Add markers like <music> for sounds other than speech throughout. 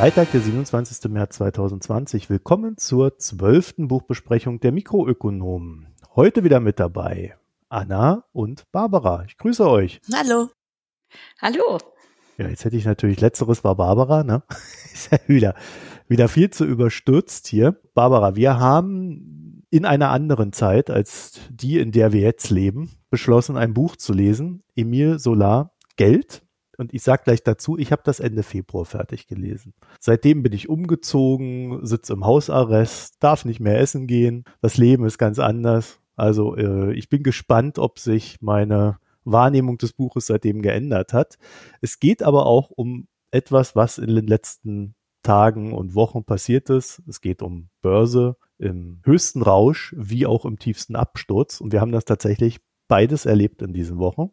Freitag, der 27. März 2020. Willkommen zur zwölften Buchbesprechung der Mikroökonomen. Heute wieder mit dabei Anna und Barbara. Ich grüße euch. Hallo. Hallo. Ja, jetzt hätte ich natürlich letzteres war Barbara, ne? <laughs> Ist ja wieder, wieder viel zu überstürzt hier. Barbara, wir haben in einer anderen Zeit als die, in der wir jetzt leben, beschlossen, ein Buch zu lesen. Emile Solar, Geld und ich sage gleich dazu, ich habe das Ende Februar fertig gelesen. Seitdem bin ich umgezogen, sitze im Hausarrest, darf nicht mehr essen gehen. Das Leben ist ganz anders. Also äh, ich bin gespannt, ob sich meine Wahrnehmung des Buches seitdem geändert hat. Es geht aber auch um etwas, was in den letzten Tagen und Wochen passiert ist. Es geht um Börse im höchsten Rausch wie auch im tiefsten Absturz. Und wir haben das tatsächlich beides erlebt in diesen Wochen.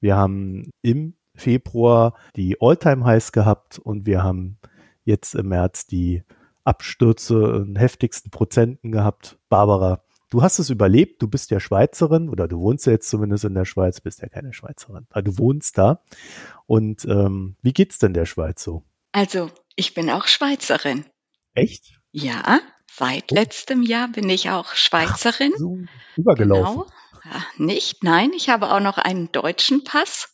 Wir haben im Februar die All-Time-Highs gehabt und wir haben jetzt im März die Abstürze in heftigsten Prozenten gehabt. Barbara, du hast es überlebt, du bist ja Schweizerin oder du wohnst ja jetzt zumindest in der Schweiz, bist ja keine Schweizerin, aber du wohnst da. Und ähm, wie geht's denn der Schweiz so? Also, ich bin auch Schweizerin. Echt? Ja, seit oh. letztem Jahr bin ich auch Schweizerin. Ach, so übergelaufen. Genau. Ja, nicht, nein, ich habe auch noch einen deutschen Pass.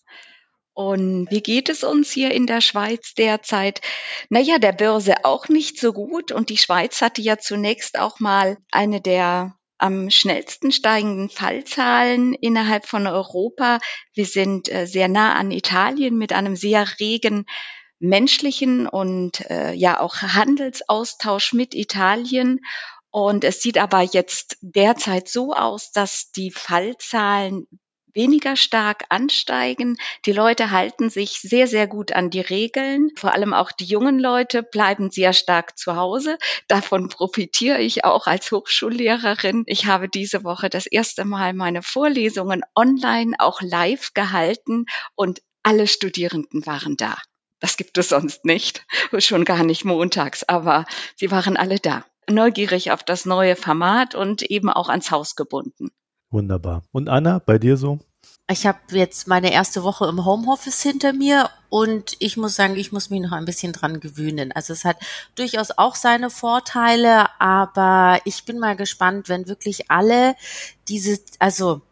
Und wie geht es uns hier in der Schweiz derzeit? Naja, der Börse auch nicht so gut. Und die Schweiz hatte ja zunächst auch mal eine der am schnellsten steigenden Fallzahlen innerhalb von Europa. Wir sind äh, sehr nah an Italien mit einem sehr regen menschlichen und äh, ja auch Handelsaustausch mit Italien. Und es sieht aber jetzt derzeit so aus, dass die Fallzahlen weniger stark ansteigen. Die Leute halten sich sehr, sehr gut an die Regeln. Vor allem auch die jungen Leute bleiben sehr stark zu Hause. Davon profitiere ich auch als Hochschullehrerin. Ich habe diese Woche das erste Mal meine Vorlesungen online auch live gehalten und alle Studierenden waren da. Das gibt es sonst nicht, schon gar nicht montags, aber sie waren alle da. Neugierig auf das neue Format und eben auch ans Haus gebunden. Wunderbar. Und Anna, bei dir so? Ich habe jetzt meine erste Woche im Homeoffice hinter mir und ich muss sagen, ich muss mich noch ein bisschen dran gewöhnen. Also es hat durchaus auch seine Vorteile, aber ich bin mal gespannt, wenn wirklich alle diese, also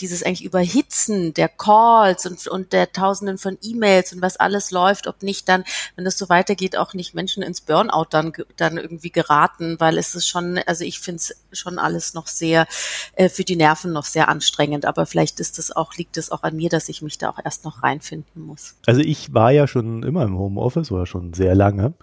dieses eigentlich Überhitzen der Calls und, und der Tausenden von E-Mails und was alles läuft, ob nicht dann, wenn das so weitergeht, auch nicht Menschen ins Burnout dann, dann irgendwie geraten, weil es ist schon, also ich finde es schon alles noch sehr, äh, für die Nerven noch sehr anstrengend, aber vielleicht ist es auch, liegt es auch an mir, dass ich mich da auch erst noch reinfinden muss. Also ich war ja schon immer im Homeoffice oder schon sehr lange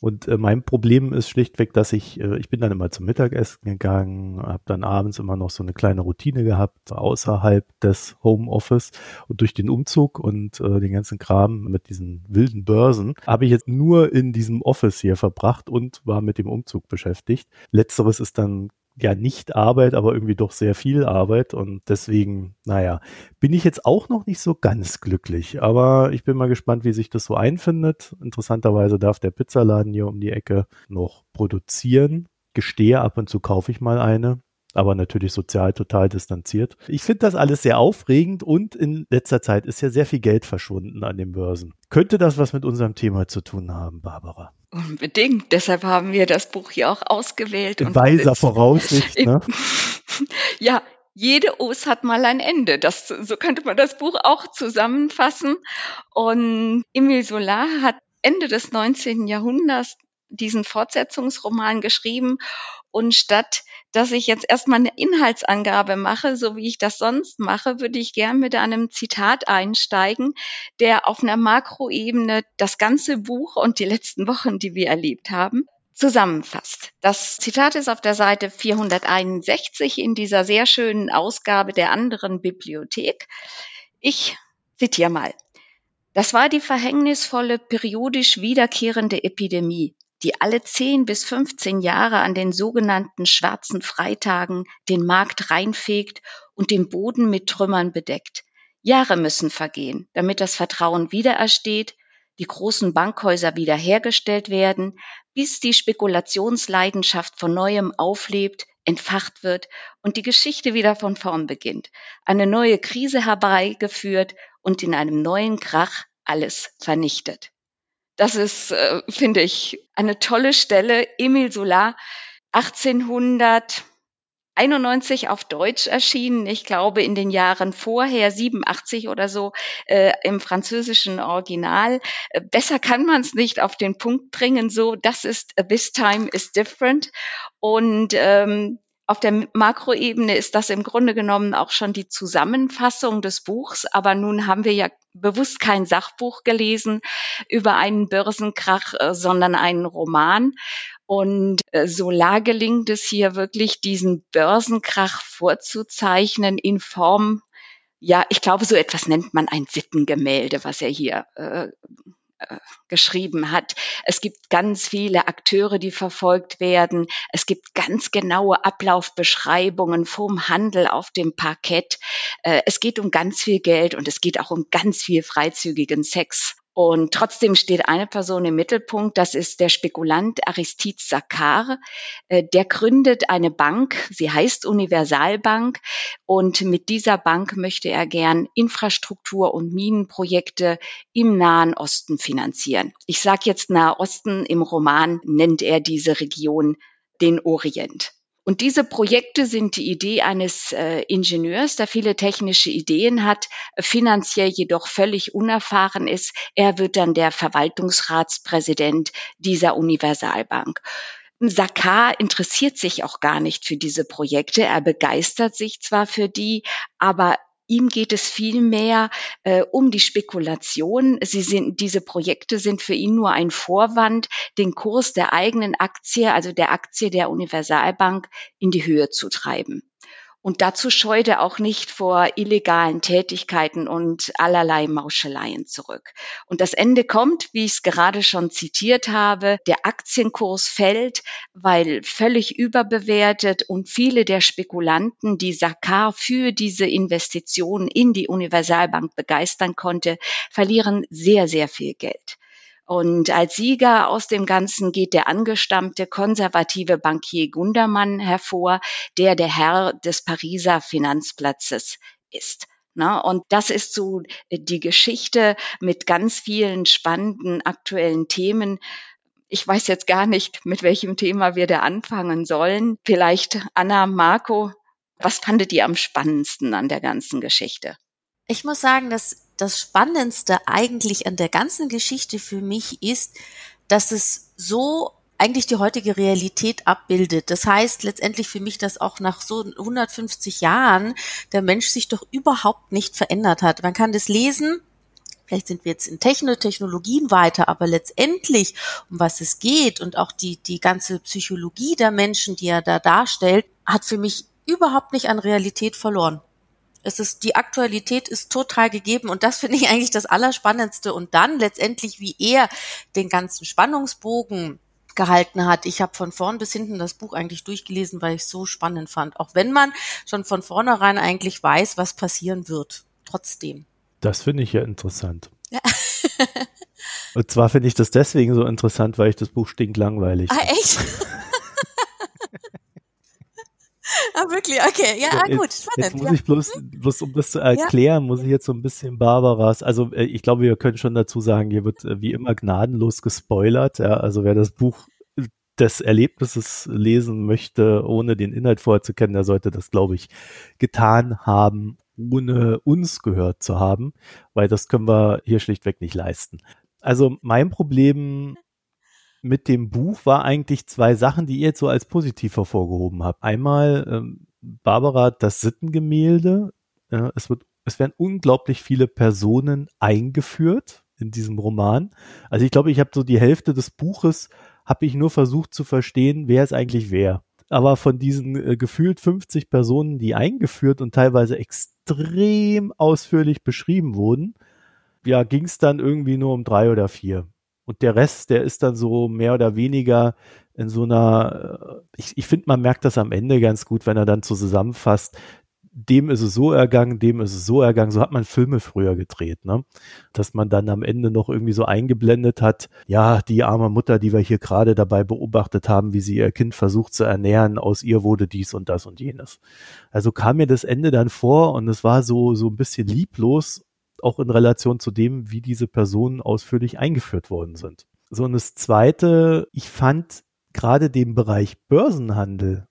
und äh, mein Problem ist schlichtweg, dass ich, äh, ich bin dann immer zum Mittagessen gegangen, habe dann abends immer noch so eine kleine Routine gehabt, außerhalb des Homeoffice. Und durch den Umzug und äh, den ganzen Kram mit diesen wilden Börsen habe ich jetzt nur in diesem Office hier verbracht und war mit dem Umzug beschäftigt. Letzteres ist dann ja nicht Arbeit, aber irgendwie doch sehr viel Arbeit und deswegen, naja, bin ich jetzt auch noch nicht so ganz glücklich, aber ich bin mal gespannt, wie sich das so einfindet. Interessanterweise darf der Pizzaladen hier um die Ecke noch produzieren. Gestehe, ab und zu kaufe ich mal eine, aber natürlich sozial total distanziert. Ich finde das alles sehr aufregend und in letzter Zeit ist ja sehr viel Geld verschwunden an den Börsen. Könnte das was mit unserem Thema zu tun haben, Barbara? Unbedingt. Deshalb haben wir das Buch hier auch ausgewählt. In weiser Voraussicht, ne? <laughs> ja, jede Os hat mal ein Ende. Das, so könnte man das Buch auch zusammenfassen. Und Emile Solar hat Ende des 19. Jahrhunderts diesen Fortsetzungsroman geschrieben und statt dass ich jetzt erstmal eine Inhaltsangabe mache, so wie ich das sonst mache, würde ich gern mit einem Zitat einsteigen, der auf einer Makroebene das ganze Buch und die letzten Wochen, die wir erlebt haben, zusammenfasst. Das Zitat ist auf der Seite 461 in dieser sehr schönen Ausgabe der anderen Bibliothek. Ich zitiere mal. Das war die verhängnisvolle, periodisch wiederkehrende Epidemie, die alle 10 bis 15 Jahre an den sogenannten schwarzen Freitagen den Markt reinfegt und den Boden mit Trümmern bedeckt. Jahre müssen vergehen, damit das Vertrauen wiederersteht, die großen Bankhäuser wiederhergestellt werden, bis die Spekulationsleidenschaft von neuem auflebt, entfacht wird und die Geschichte wieder von vorn beginnt, eine neue Krise herbeigeführt und in einem neuen Krach alles vernichtet. Das ist, äh, finde ich, eine tolle Stelle. Emil Solar, 1800 91 auf Deutsch erschienen. Ich glaube, in den Jahren vorher, 87 oder so, äh, im französischen Original. Äh, besser kann man es nicht auf den Punkt bringen. So, das ist This Time is Different. Und ähm, auf der Makroebene ist das im Grunde genommen auch schon die Zusammenfassung des Buchs. Aber nun haben wir ja bewusst kein Sachbuch gelesen über einen Börsenkrach, äh, sondern einen Roman. Und äh, Solar gelingt es hier wirklich, diesen Börsenkrach vorzuzeichnen in Form, ja, ich glaube, so etwas nennt man ein Sittengemälde, was er hier äh, geschrieben hat. Es gibt ganz viele Akteure, die verfolgt werden. Es gibt ganz genaue Ablaufbeschreibungen vom Handel auf dem Parkett. Äh, es geht um ganz viel Geld und es geht auch um ganz viel freizügigen Sex. Und trotzdem steht eine Person im Mittelpunkt, das ist der Spekulant Aristide Sakar. Äh, der gründet eine Bank, sie heißt Universalbank und mit dieser Bank möchte er gern Infrastruktur- und Minenprojekte im Nahen Osten finanzieren. Ich sage jetzt Nahe Osten, im Roman nennt er diese Region den Orient. Und diese Projekte sind die Idee eines äh, Ingenieurs, der viele technische Ideen hat, finanziell jedoch völlig unerfahren ist. Er wird dann der Verwaltungsratspräsident dieser Universalbank. Sakar interessiert sich auch gar nicht für diese Projekte. Er begeistert sich zwar für die, aber Ihm geht es vielmehr äh, um die Spekulation. Sie sind, diese Projekte sind für ihn nur ein Vorwand, den Kurs der eigenen Aktie, also der Aktie der Universalbank, in die Höhe zu treiben. Und dazu scheut er auch nicht vor illegalen Tätigkeiten und allerlei Mauscheleien zurück. Und das Ende kommt, wie ich es gerade schon zitiert habe, der Aktienkurs fällt, weil völlig überbewertet und viele der Spekulanten, die Sakar für diese Investition in die Universalbank begeistern konnte, verlieren sehr, sehr viel Geld. Und als Sieger aus dem Ganzen geht der angestammte konservative Bankier Gundermann hervor, der der Herr des Pariser Finanzplatzes ist. Na, und das ist so die Geschichte mit ganz vielen spannenden aktuellen Themen. Ich weiß jetzt gar nicht, mit welchem Thema wir da anfangen sollen. Vielleicht Anna, Marco, was fandet ihr am spannendsten an der ganzen Geschichte? Ich muss sagen, dass das Spannendste eigentlich an der ganzen Geschichte für mich ist, dass es so eigentlich die heutige Realität abbildet. Das heißt letztendlich für mich, dass auch nach so 150 Jahren der Mensch sich doch überhaupt nicht verändert hat. Man kann das lesen, vielleicht sind wir jetzt in Techno Technologien weiter, aber letztendlich, um was es geht und auch die, die ganze Psychologie der Menschen, die er da darstellt, hat für mich überhaupt nicht an Realität verloren. Es ist, die Aktualität ist total gegeben und das finde ich eigentlich das Allerspannendste. Und dann letztendlich, wie er den ganzen Spannungsbogen gehalten hat. Ich habe von vorn bis hinten das Buch eigentlich durchgelesen, weil ich es so spannend fand. Auch wenn man schon von vornherein eigentlich weiß, was passieren wird. Trotzdem. Das finde ich ja interessant. Ja. Und zwar finde ich das deswegen so interessant, weil ich das Buch stinklangweilig. Ah, echt? <laughs> <laughs> Ah, wirklich? Okay, ja, ah, gut, spannend. Jetzt muss ja. ich bloß, bloß, um das zu erklären, ja. muss ich jetzt so ein bisschen Barbaras, also äh, ich glaube, wir können schon dazu sagen, hier wird äh, wie immer gnadenlos gespoilert, ja, also wer das Buch des Erlebnisses lesen möchte, ohne den Inhalt vorher zu kennen, der sollte das, glaube ich, getan haben, ohne uns gehört zu haben, weil das können wir hier schlichtweg nicht leisten. Also mein Problem mit dem Buch war eigentlich zwei Sachen, die ihr jetzt so als positiv hervorgehoben habt. Einmal, ähm, Barbara, das Sittengemälde. Äh, es wird, es werden unglaublich viele Personen eingeführt in diesem Roman. Also ich glaube, ich habe so die Hälfte des Buches habe ich nur versucht zu verstehen, wer es eigentlich wer. Aber von diesen äh, gefühlt 50 Personen, die eingeführt und teilweise extrem ausführlich beschrieben wurden, ja, ging es dann irgendwie nur um drei oder vier. Und der Rest, der ist dann so mehr oder weniger in so einer, äh, ich, ich finde, man merkt das am Ende ganz gut, wenn er dann so zusammenfasst, dem ist es so ergangen, dem ist es so ergangen. So hat man Filme früher gedreht, ne? Dass man dann am Ende noch irgendwie so eingeblendet hat, ja, die arme Mutter, die wir hier gerade dabei beobachtet haben, wie sie ihr Kind versucht zu ernähren, aus ihr wurde dies und das und jenes. Also kam mir das Ende dann vor und es war so, so ein bisschen lieblos auch in Relation zu dem, wie diese Personen ausführlich eingeführt worden sind. So, und das Zweite, ich fand gerade den Bereich Börsenhandel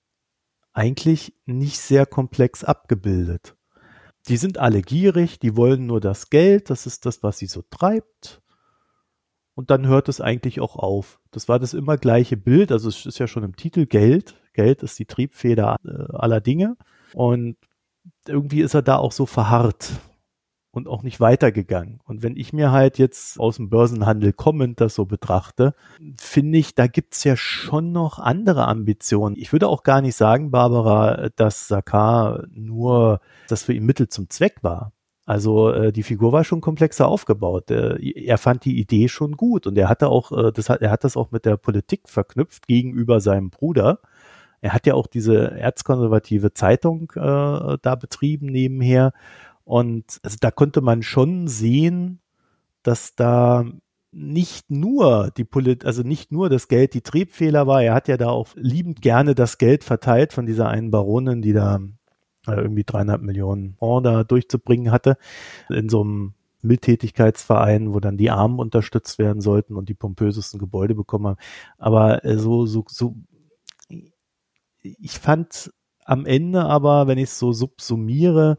eigentlich nicht sehr komplex abgebildet. Die sind alle gierig, die wollen nur das Geld, das ist das, was sie so treibt. Und dann hört es eigentlich auch auf. Das war das immer gleiche Bild, also es ist ja schon im Titel Geld. Geld ist die Triebfeder äh, aller Dinge. Und irgendwie ist er da auch so verharrt und auch nicht weitergegangen. Und wenn ich mir halt jetzt aus dem Börsenhandel kommend das so betrachte, finde ich, da gibt's ja schon noch andere Ambitionen. Ich würde auch gar nicht sagen, Barbara, dass Sakar nur das für ihn Mittel zum Zweck war. Also äh, die Figur war schon komplexer aufgebaut. Äh, er fand die Idee schon gut und er hatte auch, äh, das hat, er hat das auch mit der Politik verknüpft gegenüber seinem Bruder. Er hat ja auch diese erzkonservative Zeitung äh, da betrieben nebenher und also da konnte man schon sehen, dass da nicht nur die Polit also nicht nur das Geld die Triebfehler war, er hat ja da auch liebend gerne das Geld verteilt von dieser einen Baronin, die da äh, irgendwie dreieinhalb Millionen da durchzubringen hatte, in so einem Mildtätigkeitsverein, wo dann die Armen unterstützt werden sollten und die pompösesten Gebäude bekommen haben. Aber äh, so, so, so, ich fand am Ende aber, wenn ich es so subsumiere,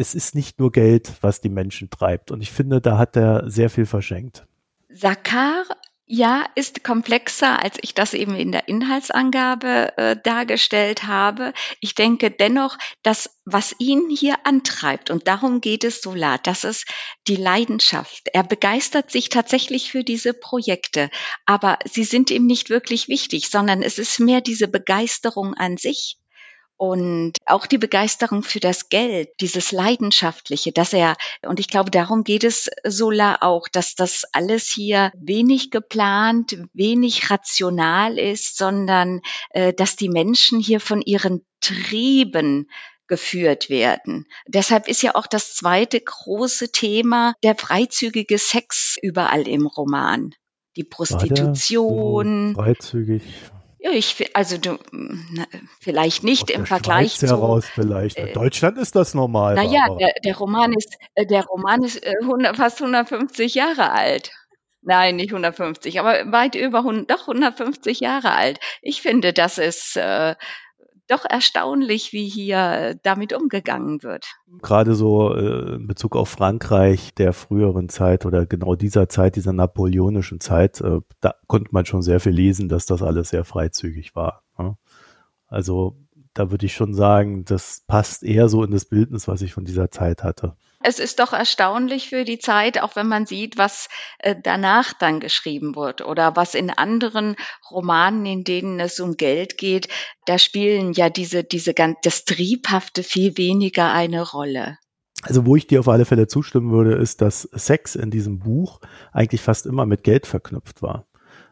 es ist nicht nur Geld, was die Menschen treibt. Und ich finde, da hat er sehr viel verschenkt. Sakar ja, ist komplexer, als ich das eben in der Inhaltsangabe äh, dargestellt habe. Ich denke dennoch, dass was ihn hier antreibt, und darum geht es Solar, das ist die Leidenschaft. Er begeistert sich tatsächlich für diese Projekte, aber sie sind ihm nicht wirklich wichtig, sondern es ist mehr diese Begeisterung an sich und auch die Begeisterung für das Geld, dieses Leidenschaftliche, dass er, und ich glaube, darum geht es Sola auch, dass das alles hier wenig geplant, wenig rational ist, sondern äh, dass die Menschen hier von ihren Trieben geführt werden. Deshalb ist ja auch das zweite große Thema der freizügige Sex überall im Roman. Die Prostitution. Freizügig ja, ich also du, na, vielleicht nicht Aus im Vergleich Schweiz zu heraus vielleicht. In äh, Deutschland ist das normal. Naja, der, der Roman ist äh, der Roman ist 100, äh, fast 150 Jahre alt. Nein, nicht 150, aber weit über 100, doch 150 Jahre alt. Ich finde, das ist äh, doch erstaunlich, wie hier damit umgegangen wird. Gerade so äh, in Bezug auf Frankreich der früheren Zeit oder genau dieser Zeit, dieser napoleonischen Zeit, äh, da konnte man schon sehr viel lesen, dass das alles sehr freizügig war. Ne? Also da würde ich schon sagen, das passt eher so in das Bildnis, was ich von dieser Zeit hatte. Es ist doch erstaunlich für die Zeit, auch wenn man sieht, was äh, danach dann geschrieben wird oder was in anderen Romanen, in denen es um Geld geht, da spielen ja diese, diese ganz, das Triebhafte viel weniger eine Rolle. Also wo ich dir auf alle Fälle zustimmen würde, ist, dass Sex in diesem Buch eigentlich fast immer mit Geld verknüpft war.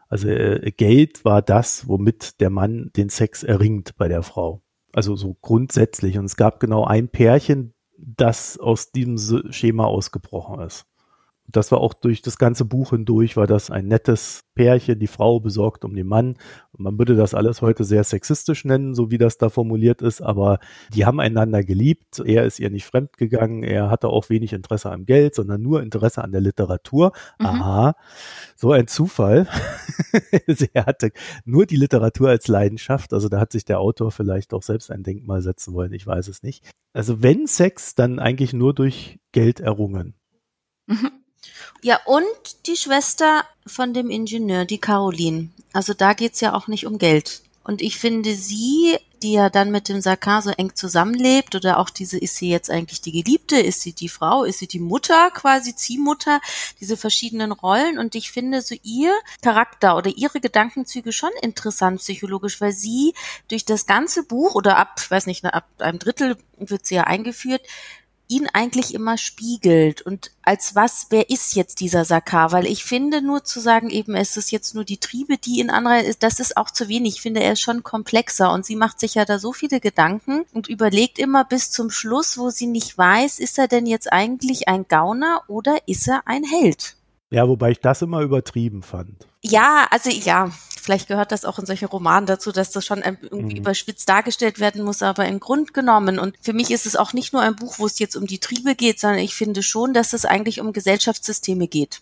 Also äh, Geld war das, womit der Mann den Sex erringt bei der Frau. Also so grundsätzlich. Und es gab genau ein Pärchen, das aus diesem Schema ausgebrochen ist. Das war auch durch das ganze Buch hindurch, war das ein nettes Pärchen, die Frau besorgt um den Mann. Man würde das alles heute sehr sexistisch nennen, so wie das da formuliert ist, aber die haben einander geliebt. Er ist ihr nicht fremd gegangen. Er hatte auch wenig Interesse am Geld, sondern nur Interesse an der Literatur. Mhm. Aha, so ein Zufall. <laughs> er hatte nur die Literatur als Leidenschaft. Also da hat sich der Autor vielleicht auch selbst ein Denkmal setzen wollen. Ich weiß es nicht. Also wenn Sex, dann eigentlich nur durch Geld errungen. Mhm. Ja, und die Schwester von dem Ingenieur, die Caroline. Also da geht's ja auch nicht um Geld. Und ich finde sie, die ja dann mit dem Sakar so eng zusammenlebt, oder auch diese, ist sie jetzt eigentlich die Geliebte, ist sie die Frau, ist sie die Mutter, quasi Ziehmutter, diese verschiedenen Rollen. Und ich finde so ihr Charakter oder ihre Gedankenzüge schon interessant psychologisch, weil sie durch das ganze Buch oder ab, weiß nicht, ab einem Drittel wird sie ja eingeführt, ihn eigentlich immer spiegelt und als was, wer ist jetzt dieser Sakar? Weil ich finde, nur zu sagen, eben, es ist jetzt nur die Triebe, die in anderer ist, das ist auch zu wenig. Ich finde, er ist schon komplexer und sie macht sich ja da so viele Gedanken und überlegt immer bis zum Schluss, wo sie nicht weiß, ist er denn jetzt eigentlich ein Gauner oder ist er ein Held? Ja, wobei ich das immer übertrieben fand. Ja, also ja, vielleicht gehört das auch in solchen Romanen dazu, dass das schon irgendwie Mhm. überspitzt dargestellt werden muss, aber im Grund genommen. Und für mich ist es auch nicht nur ein Buch, wo es jetzt um die Triebe geht, sondern ich finde schon, dass es eigentlich um Gesellschaftssysteme geht.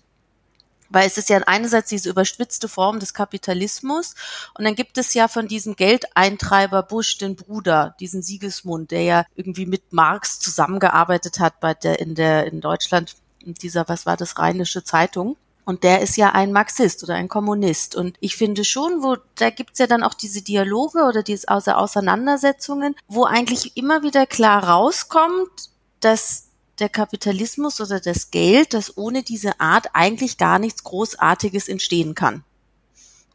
Weil es ist ja einerseits diese überspitzte Form des Kapitalismus und dann gibt es ja von diesem Geldeintreiber Bush den Bruder, diesen Siegesmund, der ja irgendwie mit Marx zusammengearbeitet hat bei der in der in Deutschland in dieser was war das Rheinische Zeitung und der ist ja ein Marxist oder ein Kommunist und ich finde schon, wo da gibt's ja dann auch diese Dialoge oder diese Auseinandersetzungen, wo eigentlich immer wieder klar rauskommt, dass der Kapitalismus oder das Geld, dass ohne diese Art eigentlich gar nichts Großartiges entstehen kann.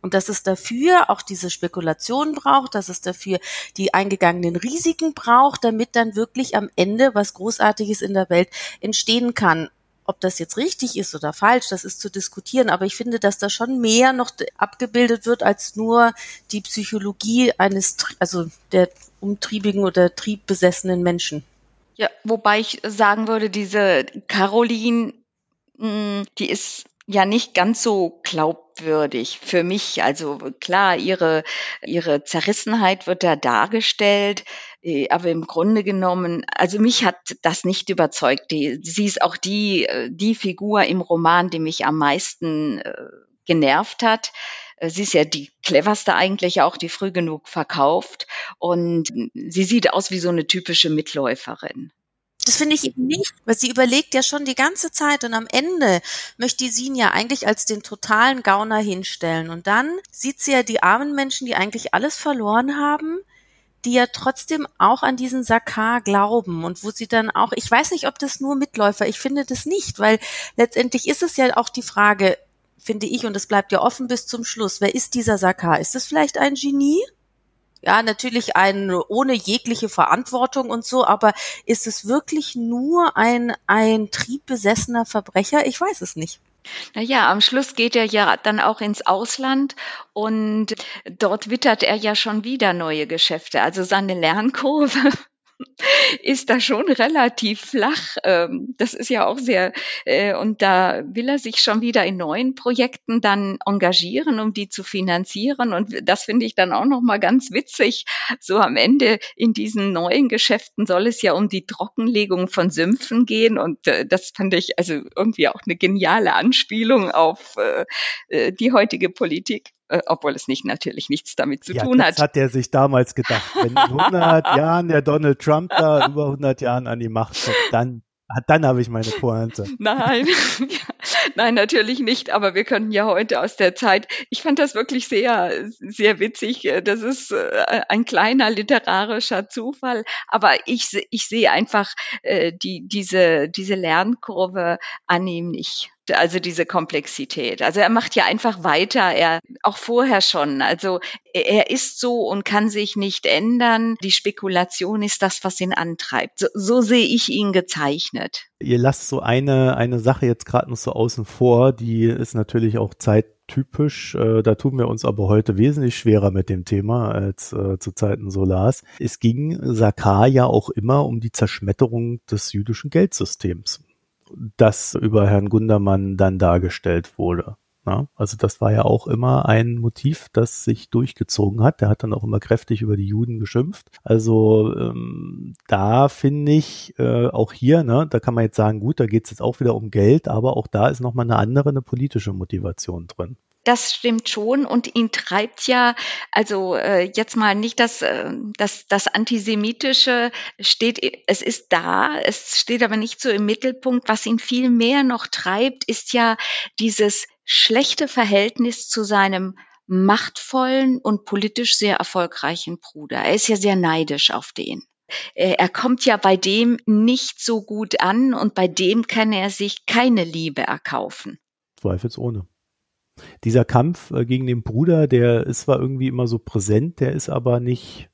Und dass es dafür auch diese Spekulation braucht, dass es dafür die eingegangenen Risiken braucht, damit dann wirklich am Ende was Großartiges in der Welt entstehen kann. Ob das jetzt richtig ist oder falsch, das ist zu diskutieren, aber ich finde, dass da schon mehr noch abgebildet wird als nur die Psychologie eines, also der umtriebigen oder triebbesessenen Menschen. Ja, wobei ich sagen würde, diese Caroline, hm, die ist ja nicht ganz so glaubwürdig für mich. Also klar, ihre, ihre Zerrissenheit wird da dargestellt, äh, aber im Grunde genommen, also mich hat das nicht überzeugt. Die, sie ist auch die, äh, die Figur im Roman, die mich am meisten äh, genervt hat. Sie ist ja die cleverste eigentlich auch, die früh genug verkauft. Und sie sieht aus wie so eine typische Mitläuferin. Das finde ich eben nicht, weil sie überlegt ja schon die ganze Zeit und am Ende möchte sie ihn ja eigentlich als den totalen Gauner hinstellen. Und dann sieht sie ja die armen Menschen, die eigentlich alles verloren haben, die ja trotzdem auch an diesen Sakar glauben und wo sie dann auch, ich weiß nicht, ob das nur Mitläufer, ich finde das nicht, weil letztendlich ist es ja auch die Frage, finde ich, und es bleibt ja offen bis zum Schluss, wer ist dieser Sakar? Ist es vielleicht ein Genie? Ja, natürlich ein ohne jegliche Verantwortung und so, aber ist es wirklich nur ein, ein triebbesessener Verbrecher? Ich weiß es nicht. Naja, am Schluss geht er ja dann auch ins Ausland und dort wittert er ja schon wieder neue Geschäfte. Also seine Lernkurve <laughs> ist da schon relativ flach. Ähm, das ist ja auch sehr, äh, und da will er sich schon wieder in neuen Projekten dann engagieren, um die zu finanzieren. Und das finde ich dann auch nochmal ganz witzig. So am Ende in diesen neuen Geschäften soll es ja um die Trockenlegung von Sümpfen gehen. Und äh, das fand ich also irgendwie auch eine geniale Anspielung auf äh, die heutige Politik obwohl es nicht natürlich nichts damit zu ja, tun das hat. hat er sich damals gedacht. Wenn in 100 <laughs> Jahren der Donald Trump da über 100 Jahren an die Macht kommt, dann dann habe ich meine Pointe. Nein, <laughs> nein, natürlich nicht. Aber wir könnten ja heute aus der Zeit. Ich fand das wirklich sehr, sehr witzig. Das ist ein kleiner literarischer Zufall. Aber ich, ich sehe einfach äh, die, diese, diese Lernkurve an ihm nicht also diese Komplexität. Also er macht ja einfach weiter, er auch vorher schon. Also er ist so und kann sich nicht ändern. Die Spekulation ist das, was ihn antreibt. So, so sehe ich ihn gezeichnet. Ihr lasst so eine eine Sache jetzt gerade noch so außen vor, die ist natürlich auch zeittypisch. Äh, da tun wir uns aber heute wesentlich schwerer mit dem Thema als äh, zu Zeiten Solars. Es ging Sakar ja auch immer um die Zerschmetterung des jüdischen Geldsystems das über Herrn Gundermann dann dargestellt wurde. Ja, also das war ja auch immer ein Motiv, das sich durchgezogen hat. Der hat dann auch immer kräftig über die Juden geschimpft. Also ähm, da finde ich äh, auch hier, ne, da kann man jetzt sagen, gut, da geht es jetzt auch wieder um Geld, aber auch da ist nochmal eine andere, eine politische Motivation drin. Das stimmt schon und ihn treibt ja, also äh, jetzt mal nicht das, äh, das, das Antisemitische steht, es ist da, es steht aber nicht so im Mittelpunkt. Was ihn viel mehr noch treibt, ist ja dieses schlechte Verhältnis zu seinem machtvollen und politisch sehr erfolgreichen Bruder. Er ist ja sehr neidisch auf den. Er kommt ja bei dem nicht so gut an und bei dem kann er sich keine Liebe erkaufen. Zweifelsohne dieser Kampf äh, gegen den Bruder, der ist zwar irgendwie immer so präsent, der ist aber nicht,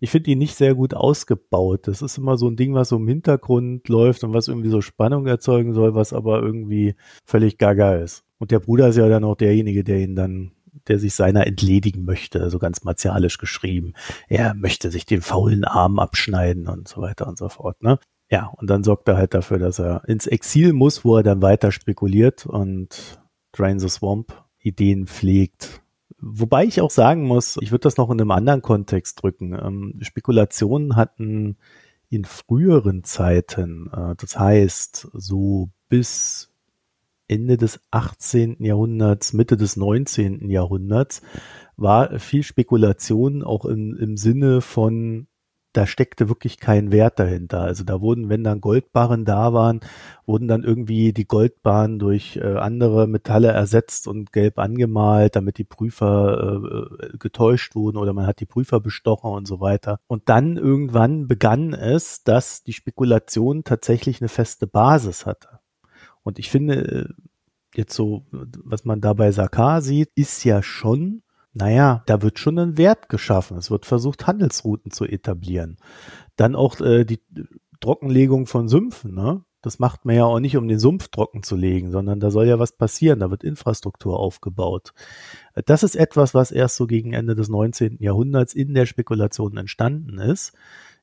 ich finde ihn nicht sehr gut ausgebaut. Das ist immer so ein Ding, was so im Hintergrund läuft und was irgendwie so Spannung erzeugen soll, was aber irgendwie völlig gaga ist. Und der Bruder ist ja dann auch derjenige, der ihn dann der sich seiner entledigen möchte, so ganz martialisch geschrieben. Er möchte sich den faulen Arm abschneiden und so weiter und so fort, ne? Ja, und dann sorgt er halt dafür, dass er ins Exil muss, wo er dann weiter spekuliert und Drain the Swamp Ideen pflegt, Wobei ich auch sagen muss, ich würde das noch in einem anderen Kontext drücken. Ähm, Spekulationen hatten in früheren Zeiten, äh, das heißt so bis Ende des 18. Jahrhunderts, Mitte des 19. Jahrhunderts, war viel Spekulation auch in, im Sinne von da steckte wirklich kein Wert dahinter. Also da wurden, wenn dann Goldbarren da waren, wurden dann irgendwie die Goldbarren durch äh, andere Metalle ersetzt und gelb angemalt, damit die Prüfer äh, getäuscht wurden oder man hat die Prüfer bestochen und so weiter. Und dann irgendwann begann es, dass die Spekulation tatsächlich eine feste Basis hatte. Und ich finde, äh, jetzt so, was man da bei Sakar sieht, ist ja schon naja, da wird schon ein Wert geschaffen. Es wird versucht, Handelsrouten zu etablieren. Dann auch äh, die Trockenlegung von Sümpfen. Ne? Das macht man ja auch nicht, um den Sumpf trocken zu legen, sondern da soll ja was passieren. Da wird Infrastruktur aufgebaut. Das ist etwas, was erst so gegen Ende des 19. Jahrhunderts in der Spekulation entstanden ist.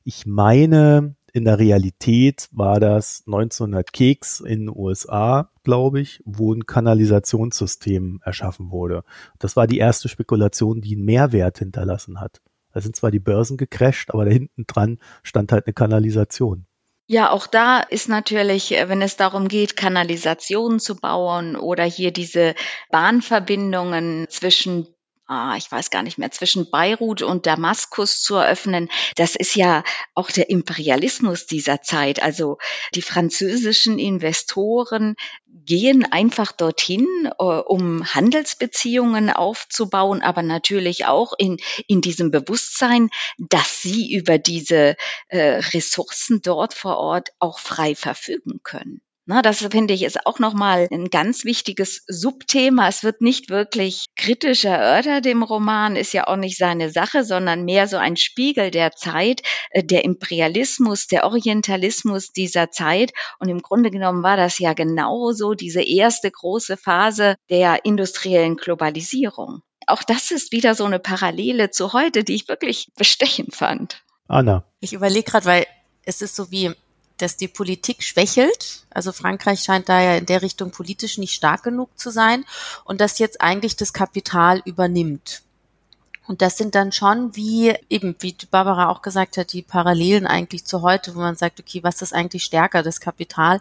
Ich meine, in der Realität war das 1900 Keks in den USA, glaube ich, wo ein Kanalisationssystem erschaffen wurde. Das war die erste Spekulation, die einen Mehrwert hinterlassen hat. Da sind zwar die Börsen gecrasht, aber da hinten dran stand halt eine Kanalisation. Ja, auch da ist natürlich, äh, wenn es darum geht, Kanalisationen zu bauen oder hier diese Bahnverbindungen zwischen ah, ich weiß gar nicht mehr, zwischen Beirut und Damaskus zu eröffnen. Das ist ja auch der Imperialismus dieser Zeit. Also die französischen Investoren gehen einfach dorthin, äh, um Handelsbeziehungen aufzubauen, aber natürlich auch in, in diesem Bewusstsein, dass sie über diese äh, Ressourcen dort vor Ort auch frei verfügen können. Na, das finde ich ist auch nochmal ein ganz wichtiges Subthema. Es wird nicht wirklich kritisch erörtert im Roman, ist ja auch nicht seine Sache, sondern mehr so ein Spiegel der Zeit, äh, der Imperialismus, der Orientalismus dieser Zeit. Und im Grunde genommen war das ja genauso diese erste große Phase der industriellen Globalisierung. Auch das ist wieder so eine Parallele zu heute, die ich wirklich bestechend fand. Anna. Ich überlege gerade, weil es ist so wie dass die Politik schwächelt. Also Frankreich scheint da ja in der Richtung politisch nicht stark genug zu sein und dass jetzt eigentlich das Kapital übernimmt. Und das sind dann schon wie, eben, wie Barbara auch gesagt hat, die Parallelen eigentlich zu heute, wo man sagt, okay, was ist eigentlich stärker, das Kapital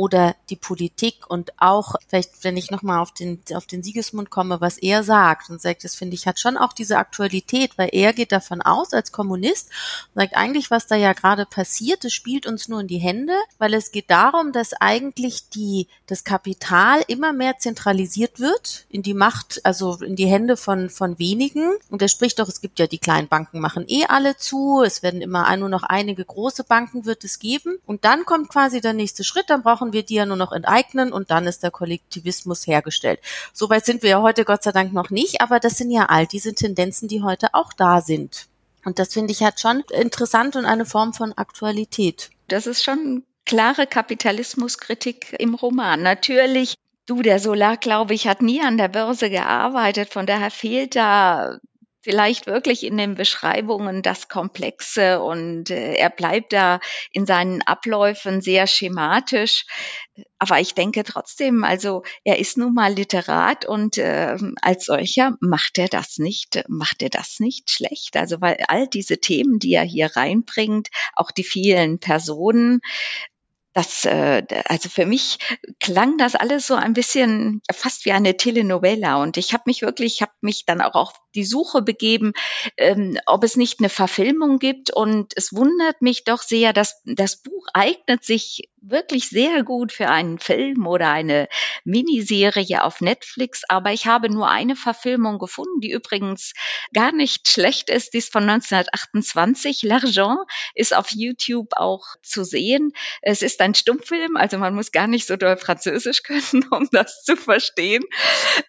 oder die Politik und auch, vielleicht, wenn ich nochmal auf den, auf den Siegesmund komme, was er sagt und sagt, das finde ich, hat schon auch diese Aktualität, weil er geht davon aus, als Kommunist, sagt eigentlich, was da ja gerade passiert, das spielt uns nur in die Hände, weil es geht darum, dass eigentlich die, das Kapital immer mehr zentralisiert wird in die Macht, also in die Hände von, von wenigen. Und er spricht doch, es gibt ja die kleinen Banken machen eh alle zu, es werden immer nur noch einige große Banken wird es geben. Und dann kommt quasi der nächste Schritt, dann brauchen brauchen wir die ja nur noch enteignen und dann ist der Kollektivismus hergestellt. Soweit sind wir ja heute Gott sei Dank noch nicht, aber das sind ja all diese Tendenzen, die heute auch da sind. Und das finde ich halt schon interessant und eine Form von Aktualität. Das ist schon klare Kapitalismuskritik im Roman. Natürlich Du, der Solar, glaube ich, hat nie an der Börse gearbeitet. Von daher fehlt da vielleicht wirklich in den Beschreibungen das Komplexe und äh, er bleibt da in seinen Abläufen sehr schematisch. Aber ich denke trotzdem, also er ist nun mal Literat und äh, als solcher macht er das nicht, macht er das nicht schlecht. Also weil all diese Themen, die er hier reinbringt, auch die vielen Personen, das, äh, also für mich klang das alles so ein bisschen fast wie eine Telenovela und ich habe mich wirklich, ich habe mich dann auch auf die Suche begeben, ähm, ob es nicht eine Verfilmung gibt und es wundert mich doch sehr, dass das Buch eignet sich wirklich sehr gut für einen Film oder eine Miniserie auf Netflix, aber ich habe nur eine Verfilmung gefunden, die übrigens gar nicht schlecht ist, die ist von 1928. L'Argent ist auf YouTube auch zu sehen. Es ist ein Stummfilm, also man muss gar nicht so doll Französisch <laughs> können, um das zu verstehen.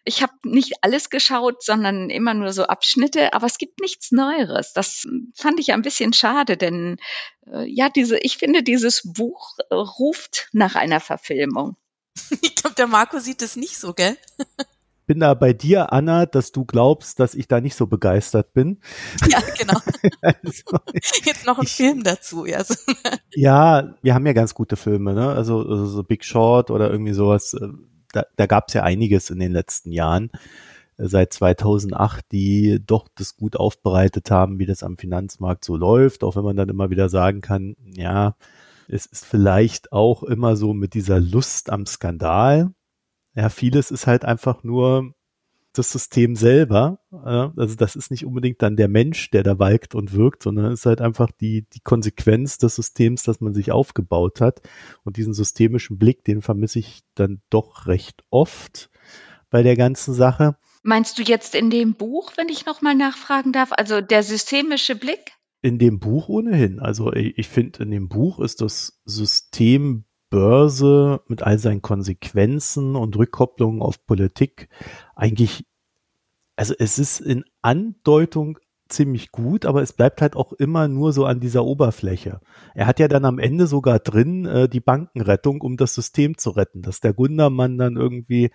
Ich habe nicht alles geschaut, sondern immer nur so Abschnitte, aber es gibt nichts Neueres. Das fand ich ein bisschen schade, denn ja, diese, ich finde, dieses Buch äh, ruft nach einer Verfilmung. <laughs> Ich glaube, der Marco sieht es nicht so, gell? <laughs> bin da bei dir, Anna, dass du glaubst, dass ich da nicht so begeistert bin. <laughs> Ja, genau. also, Jetzt noch ein ich, Film dazu. Ja. ja, wir haben ja ganz gute Filme, ne? Also, also so Big Short oder irgendwie sowas. Äh, da, da gab es ja einiges in den letzten Jahren. Seit 2008, die doch das gut aufbereitet haben, wie das am Finanzmarkt so läuft, auch wenn man dann immer wieder sagen kann, ja, es ist vielleicht auch immer so mit dieser Lust am Skandal. Ja, vieles ist halt einfach nur das System selber. Also das ist nicht unbedingt dann der Mensch, der da walkt und wirkt, sondern es ist halt einfach die, die Konsequenz des Systems, das man sich aufgebaut hat. Und diesen systemischen Blick, den vermisse ich dann doch recht oft bei der ganzen Sache. Meinst du jetzt in dem Buch, wenn ich nochmal nachfragen darf, also der systemische Blick? In dem Buch ohnehin. Also ich, finde, in dem Buch ist das System Börse mit all seinen Konsequenzen und Rückkopplungen auf Politik eigentlich, also es ist in Andeutung ziemlich gut, aber es bleibt halt auch immer nur so an dieser Oberfläche. Er hat ja dann am Ende sogar drin äh, die Bankenrettung, um das System zu retten, dass der Gundermann dann irgendwie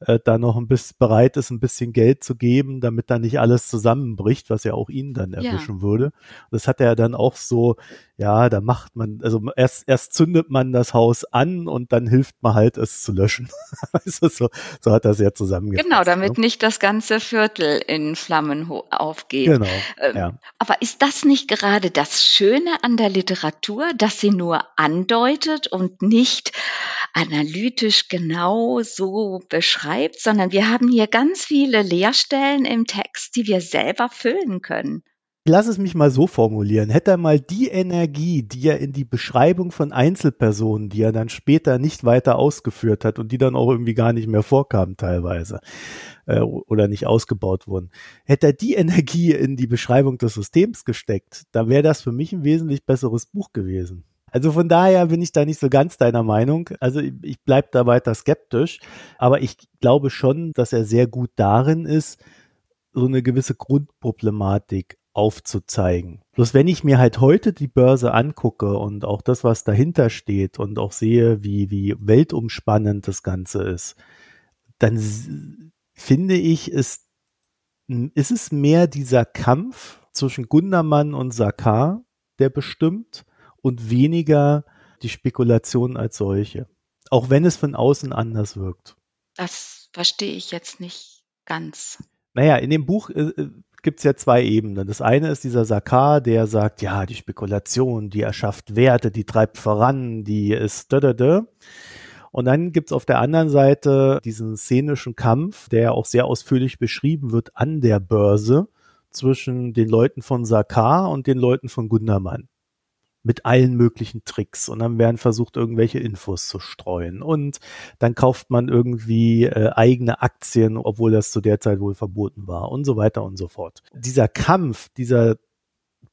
äh, da noch ein bisschen bereit ist, ein bisschen Geld zu geben, damit da nicht alles zusammenbricht, was ja auch ihn dann erwischen ja. würde. Das hat er dann auch so, ja, da macht man, also erst, erst zündet man das Haus an und dann hilft man halt, es zu löschen. <laughs> so, so hat er es ja zusammengefasst. Genau, damit ne? nicht das ganze Viertel in Flammen aufgeht. Genau. Ähm, ja. Aber ist das nicht gerade das Schöne an der Literatur, dass sie nur andeutet und nicht analytisch genau so beschreibt, sondern wir haben hier ganz viele Leerstellen im Text, die wir selber füllen können. Lass es mich mal so formulieren. Hätte er mal die Energie, die er in die Beschreibung von Einzelpersonen, die er dann später nicht weiter ausgeführt hat und die dann auch irgendwie gar nicht mehr vorkamen teilweise äh, oder nicht ausgebaut wurden, hätte er die <laughs> Energie in die Beschreibung des Systems gesteckt, dann wäre das für mich ein wesentlich besseres Buch gewesen. Also von daher bin ich da nicht so ganz deiner Meinung. Also ich, bleibe da weiter skeptisch, aber ich glaube schon, dass er sehr gut darin ist, so eine gewisse Grundproblematik aufzuzeigen. Bloß wenn ich mir halt heute die Börse angucke und auch das, was dahinter steht und auch sehe, wie, wie weltumspannend das Ganze ist, dann finde ich, ist, ist es mehr dieser Kampf zwischen Gundermann und Sakar, der bestimmt und weniger die Spekulation als solche. Auch wenn es von außen anders wirkt. Das verstehe ich jetzt nicht ganz. Naja, in dem Buch äh, äh gibt es ja zwei Ebenen. Das eine ist dieser Sakar, der sagt, ja, die Spekulation, die erschafft Werte, die treibt voran, die ist da da da. Und dann gibt es auf der anderen Seite diesen szenischen Kampf, der auch sehr ausführlich beschrieben wird an der Börse zwischen den Leuten von Sakar und den Leuten von Gundermann mit allen möglichen Tricks und dann werden versucht, irgendwelche Infos zu streuen und dann kauft man irgendwie äh, eigene Aktien, obwohl das zu der Zeit wohl verboten war und so weiter und so fort. Dieser Kampf dieser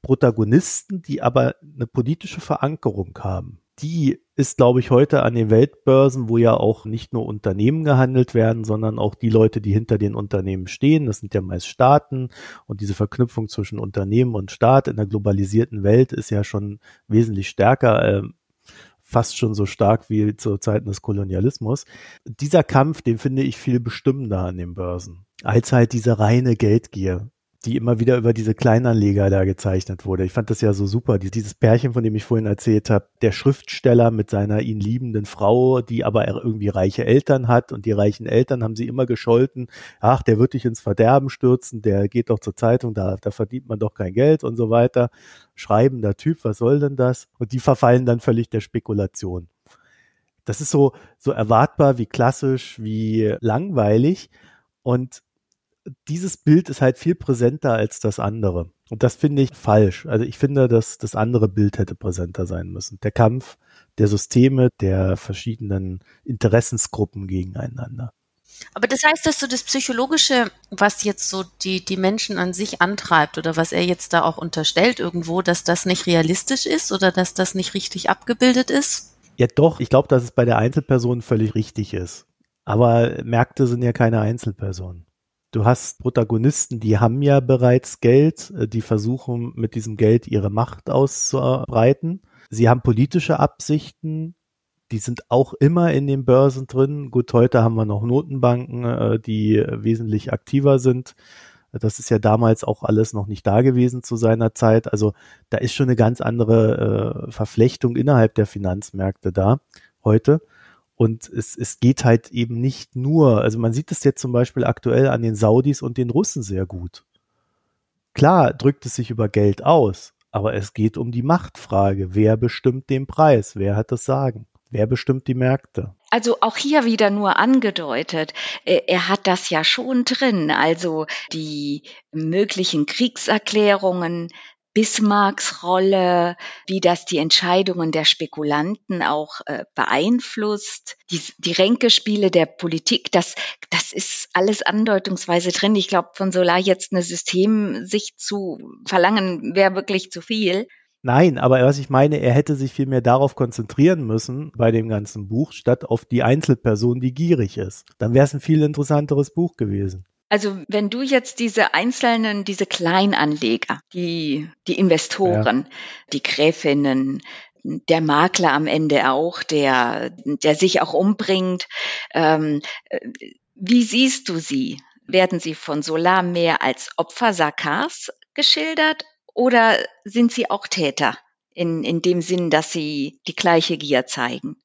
Protagonisten, die aber eine politische Verankerung haben, die ist, glaube ich, heute an den Weltbörsen, wo ja auch nicht nur Unternehmen gehandelt werden, sondern auch die Leute, die hinter den Unternehmen stehen. Das sind ja meist Staaten und diese Verknüpfung zwischen Unternehmen und Staat in der globalisierten Welt ist ja schon wesentlich stärker. Äh, fast schon so stark wie zu Zeiten des Kolonialismus. Dieser Kampf, den finde ich viel bestimmender an den Börsen, als halt diese reine Geldgier die immer wieder über diese Kleinanleger da gezeichnet wurde. Ich fand das ja so super. Dieses Pärchen, von dem ich vorhin erzählt habe, der Schriftsteller mit seiner ihn liebenden Frau, die aber irgendwie reiche Eltern hat und die reichen Eltern haben sie immer gescholten. Ach, der wird dich ins Verderben stürzen, der geht doch zur Zeitung, da, da verdient man doch kein Geld und so weiter. Schreibender Typ, was soll denn das? Und die verfallen dann völlig der Spekulation. Das ist so, so erwartbar wie klassisch, wie langweilig. Und dieses Bild ist halt viel präsenter als das andere. Und das finde ich falsch. Also ich finde, dass das andere Bild hätte präsenter sein müssen. Der Kampf der Systeme, der verschiedenen Interessensgruppen gegeneinander. Aber das heißt, dass so das Psychologische, was jetzt so die, die Menschen an sich antreibt oder was er jetzt da auch unterstellt irgendwo, dass das nicht realistisch ist oder dass das nicht richtig abgebildet ist? Ja, doch. Ich glaube, dass es bei der Einzelperson völlig richtig ist. Aber Märkte sind ja keine Einzelpersonen. Du hast Protagonisten, die haben ja bereits Geld, äh, die versuchen mit diesem Geld ihre Macht auszubreiten. Sie haben politische Absichten, die sind auch immer in den Börsen drin. Gut, heute haben wir noch Notenbanken, äh, die wesentlich aktiver sind. Das ist ja damals auch alles noch nicht da gewesen zu seiner Zeit. Also da ist schon eine ganz andere äh, Verflechtung innerhalb der Finanzmärkte da heute. Und es, es geht halt eben nicht nur, also man sieht es jetzt zum Beispiel aktuell an den Saudis und den Russen sehr gut. Klar drückt es sich über Geld aus, aber es geht um die Machtfrage. Wer bestimmt den Preis? Wer hat das Sagen? Wer bestimmt die Märkte? Also auch hier wieder nur angedeutet. Äh, er hat das ja schon drin. Also die möglichen Kriegserklärungen, Bismarcks Rolle, wie das die Entscheidungen der Spekulanten auch äh, beeinflusst, die, die Ränkespiele der Politik, das, das ist alles andeutungsweise drin. Ich glaube, von Solar jetzt eine Systemsicht zu verlangen, wäre wirklich zu viel. Nein, aber was ich meine, er hätte sich viel mehr darauf konzentrieren müssen bei dem ganzen Buch, statt auf die Einzelperson, die gierig ist. Dann wäre es ein viel interessanteres Buch gewesen. Also wenn du jetzt diese einzelnen, diese Kleinanleger, die, die Investoren, ja. die Gräfinnen, der Makler am Ende auch, der, der sich auch umbringt, ähm, wie siehst du sie? Werden sie von Solar mehr als Opfer Sakars geschildert oder sind sie auch Täter in, in dem Sinn, dass sie die gleiche Gier zeigen?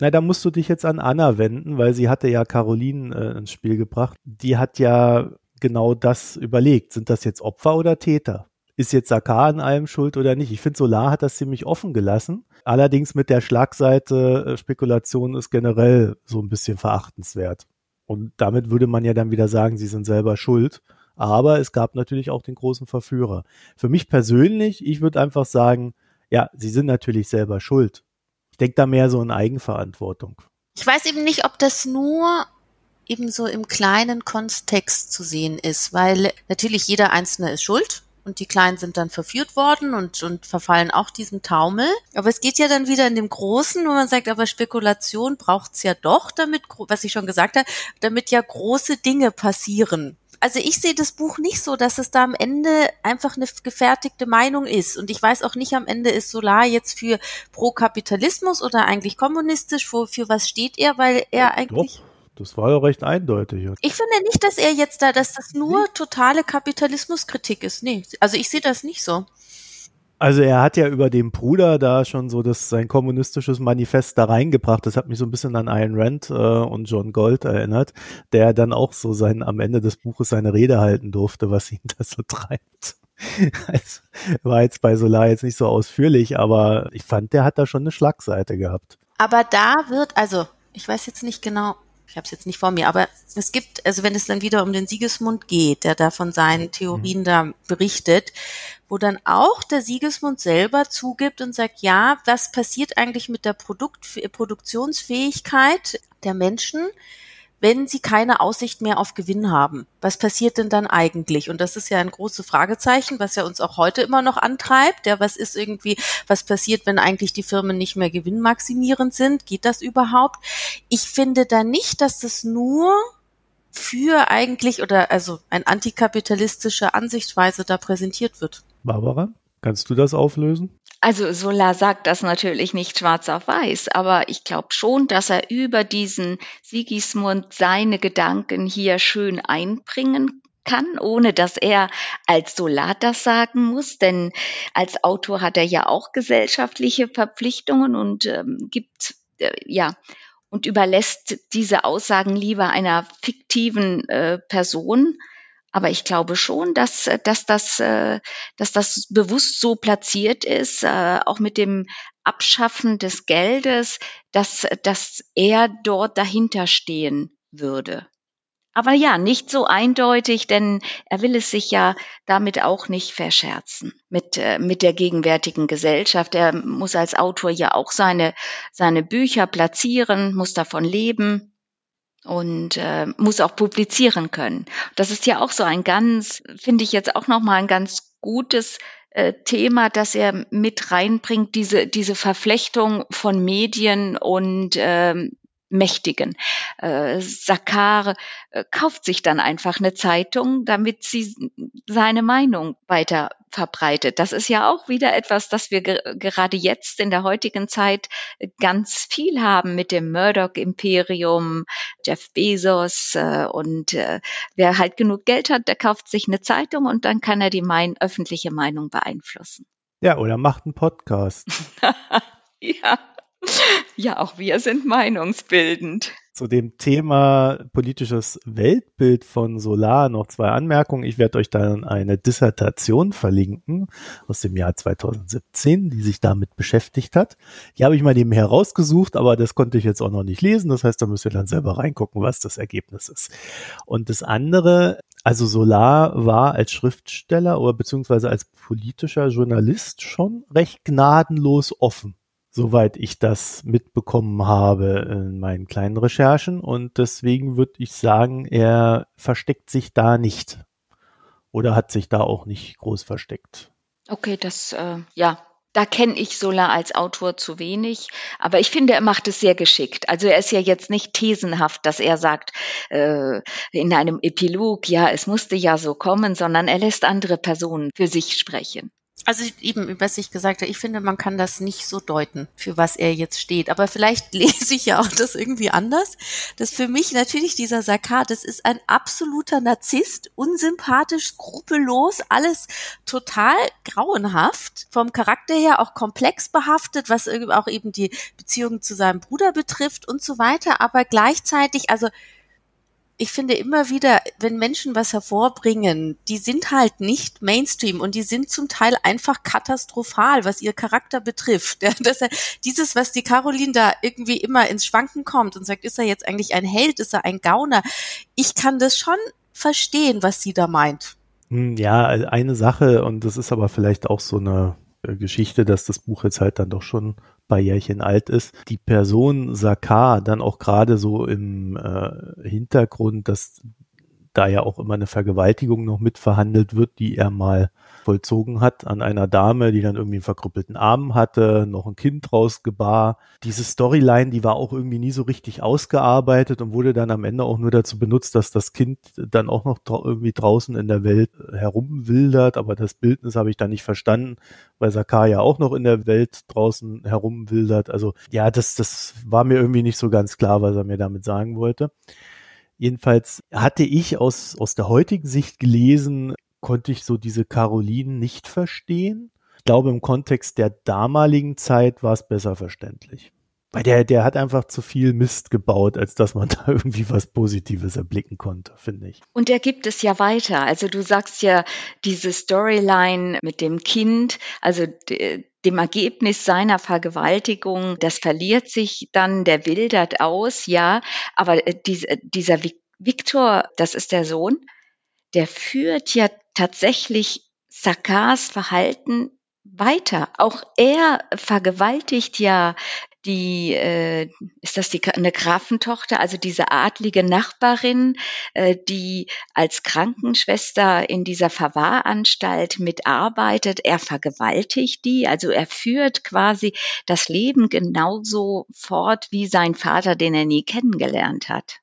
Na, da musst du dich jetzt an Anna wenden, weil sie hatte ja Caroline äh, ins Spiel gebracht. Die hat ja genau das überlegt. Sind das jetzt Opfer oder Täter? Ist jetzt Sakar an allem schuld oder nicht? Ich finde, Solar hat das ziemlich offen gelassen. Allerdings mit der Schlagseite äh, Spekulation ist generell so ein bisschen verachtenswert. Und damit würde man ja dann wieder sagen, sie sind selber schuld. Aber es gab natürlich auch den großen Verführer. Für mich persönlich, ich würde einfach sagen, ja, sie sind natürlich selber schuld. Ich denke da mehr so in Eigenverantwortung. Ich weiß eben nicht, ob das nur eben so im kleinen Kontext zu sehen ist, weil natürlich jeder Einzelne ist schuld und die Kleinen sind dann verführt worden und, und verfallen auch diesem Taumel. Aber es geht ja dann wieder in dem Großen, wo man sagt, aber Spekulation braucht's ja doch, damit, was ich schon gesagt habe, damit ja große Dinge passieren also ich sehe das Buch nicht so, dass es da am Ende einfach eine gefertigte Meinung ist. Und ich weiß auch nicht, am Ende ist Solar jetzt für Pro-Kapitalismus oder eigentlich kommunistisch. Für, für was steht er? Weil er eigentlich. Doch. Das war ja recht eindeutig. Ich finde nicht, dass er jetzt da, dass das nur totale Kapitalismuskritik ist. Nee, also ich sehe das nicht so. Also er hat ja über den Bruder da schon so das sein kommunistisches Manifest da reingebracht. Das hat mich so ein bisschen an Ayn Rand äh, und John Gold erinnert, der dann auch so sein am Ende des Buches seine Rede halten durfte, was ihn da so treibt. <laughs> Also, war jetzt bei Solar jetzt nicht so ausführlich, aber ich fand, der hat da schon eine Schlagseite gehabt. Aber da wird, also ich weiß jetzt nicht genau, ich habe es jetzt nicht vor mir, aber es gibt, also wenn es dann wieder um den Sigismund geht, der da von seinen Theorien mhm. da berichtet, wo dann auch der Sigismund selber zugibt und sagt, ja, was passiert eigentlich mit der Produkt, Produktionsfähigkeit der Menschen, wenn sie keine Aussicht mehr auf Gewinn haben? Was passiert denn dann eigentlich? Und das ist ja ein großes Fragezeichen, was ja uns auch heute immer noch antreibt. Ja, was ist irgendwie, was passiert, wenn eigentlich die Firmen nicht mehr gewinnmaximierend sind? Geht das überhaupt? Ich finde da nicht, dass das nur für eigentlich oder also ein antikapitalistische Ansichtsweise da präsentiert wird. Barbara, kannst du das auflösen? Also Solar sagt das natürlich nicht schwarz auf weiß, aber ich glaube schon, dass er über diesen Sigismund seine Gedanken hier schön einbringen kann, ohne dass er als Solar das sagen muss, denn als Autor hat er ja auch gesellschaftliche Verpflichtungen und ähm, gibt äh, ja und überlässt diese Aussagen lieber einer fiktiven äh, Person aber ich glaube schon, dass, äh, dass, das, äh, dass das bewusst so platziert ist, äh, auch mit dem Abschaffen des Geldes, dass, dass er dort dahinter stehen würde. Aber ja, nicht so eindeutig, denn er will es sich ja damit auch nicht verscherzen mit, mit der gegenwärtigen Gesellschaft. Er muss als Autor ja auch seine, seine Bücher platzieren, muss davon leben und äh, muss auch publizieren können. Das ist ja auch so ein ganz, finde ich jetzt auch nochmal ein ganz gutes äh, Thema, das er mit reinbringt, diese, diese Verflechtung von Medien und ähm, Mächtigen. Äh, Sakar äh, kauft sich dann einfach eine Zeitung, damit sie seine Meinung weiter verbreitet. Das ist ja auch wieder etwas, das wir ge gerade jetzt in der heutigen Zeit ganz viel haben mit dem Murdoch-Imperium, Jeff Bezos äh, und äh, wer halt genug Geld hat, der kauft sich eine Zeitung und dann kann er die mein öffentliche Meinung beeinflussen. Ja, oder macht einen Podcast. <laughs> ja. <laughs> Ja, auch wir sind meinungsbildend. Zu dem Thema politisches Weltbild von Solar noch zwei Anmerkungen. Ich werde euch dann eine Dissertation verlinken aus dem Jahr 2017, die sich damit beschäftigt hat. Die habe ich mal nebenher rausgesucht, aber das konnte ich jetzt auch noch nicht lesen. Das heißt, da müsst ihr dann selber reingucken, was das Ergebnis ist. Und das andere, also Solar war als Schriftsteller oder beziehungsweise als politischer Journalist schon recht gnadenlos offen soweit ich das mitbekommen habe in meinen kleinen Recherchen. Und deswegen würde ich sagen, er versteckt sich da nicht. Oder hat sich da auch nicht groß versteckt. Okay, das, äh, ja, da kenne ich Solar als Autor zu wenig, aber ich finde, er macht es sehr geschickt. Also er ist ja jetzt nicht thesenhaft, dass er sagt äh, in einem Epilog, ja, es musste ja so kommen, sondern er lässt andere Personen für sich sprechen. Also eben, was ich gesagt habe, ich finde, man kann das nicht so deuten, für was er jetzt steht. Aber vielleicht <laughs> lese ich ja auch das irgendwie anders. Das für mich natürlich dieser Sakar, das ist ein absoluter Narzisst, unsympathisch, skrupellos, alles total grauenhaft, vom Charakter her auch komplex behaftet, was auch eben die Beziehung zu seinem Bruder betrifft und so weiter. Aber gleichzeitig, also ich finde immer wieder, wenn Menschen was hervorbringen, die sind halt nicht Mainstream und die sind zum Teil einfach katastrophal, was ihr Charakter betrifft. <laughs> Ja, dass er, dieses, was die Caroline da irgendwie immer ins Schwanken kommt und sagt, ist er jetzt eigentlich ein Held, ist er ein Gauner? Ich kann das schon verstehen, was sie da meint. Hm, ja, eine Sache, und das ist aber vielleicht auch so eine äh, Geschichte, dass das Buch jetzt halt dann doch schon paar Jährchen alt ist, die Person Sakar dann auch gerade so im äh, Hintergrund, dass da ja auch immer eine Vergewaltigung noch mitverhandelt wird, die er mal vollzogen hat an einer Dame, die dann irgendwie einen verkrüppelten Arm hatte, noch ein Kind rausgebar. Diese Storyline, die war auch irgendwie nie so richtig ausgearbeitet und wurde dann am Ende auch nur dazu benutzt, dass das Kind dann auch noch irgendwie draußen in der Welt herumwildert. Aber das Bildnis habe ich da nicht verstanden, weil Sakar ja auch noch in der Welt draußen herumwildert. Also ja, das, das war mir irgendwie nicht so ganz klar, was er mir damit sagen wollte. Jedenfalls hatte ich aus, aus der heutigen Sicht gelesen, konnte ich so diese Carolinen nicht verstehen. Ich glaube, im Kontext der damaligen Zeit war es besser verständlich. Weil der, der hat einfach zu viel Mist gebaut, als dass man <laughs> da irgendwie was Positives erblicken konnte, finde ich. Und er gibt es ja weiter. Also du sagst ja, diese Storyline mit dem Kind, also dem Ergebnis seiner Vergewaltigung, das verliert sich dann, der wildert aus, ja. Aber äh, dieser Viktor, das ist der Sohn, der führt ja tatsächlich Sakars Verhalten weiter. Auch er vergewaltigt ja die, äh, ist das die, eine Grafentochter, also diese adlige Nachbarin, äh, die als Krankenschwester in dieser Verwahranstalt mitarbeitet. Er vergewaltigt die, also er führt quasi das Leben genauso fort wie sein Vater, den er nie kennengelernt hat.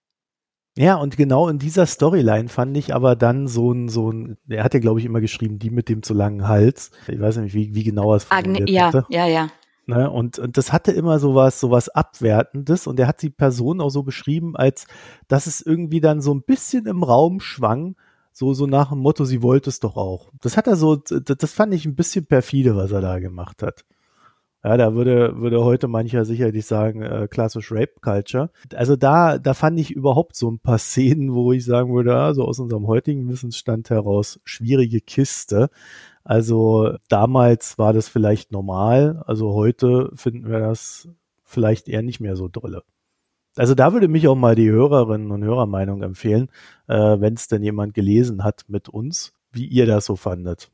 Ja, und genau in dieser Storyline fand ich aber dann so ein, so ein, er hat ja, glaube ich, immer geschrieben, die mit dem zu langen Hals. Ich weiß nicht, wie, wie genau er es formuliert ja, hatte. Ja, ja. Ne? Und, und das hatte immer sowas, sowas Abwertendes und er hat die Person auch so beschrieben, als dass es irgendwie dann so ein bisschen im Raum schwang, so, so nach dem Motto, sie wollte es doch auch. Das hat er so, das fand ich ein bisschen perfide, was er da gemacht hat. Ja, da würde, würde heute mancher sicherlich sagen, äh, klassisch Rape Culture. Also da, da fand ich überhaupt so ein paar <laughs> Szenen, wo ich sagen würde, also aus unserem heutigen Wissensstand heraus, schwierige Kiste. Also damals war das vielleicht normal, also heute finden wir das vielleicht eher nicht mehr so dolle. Also da würde mich auch mal die Hörerinnen und Hörermeinung empfehlen, äh, wenn es denn jemand gelesen hat mit uns, wie ihr das so fandet.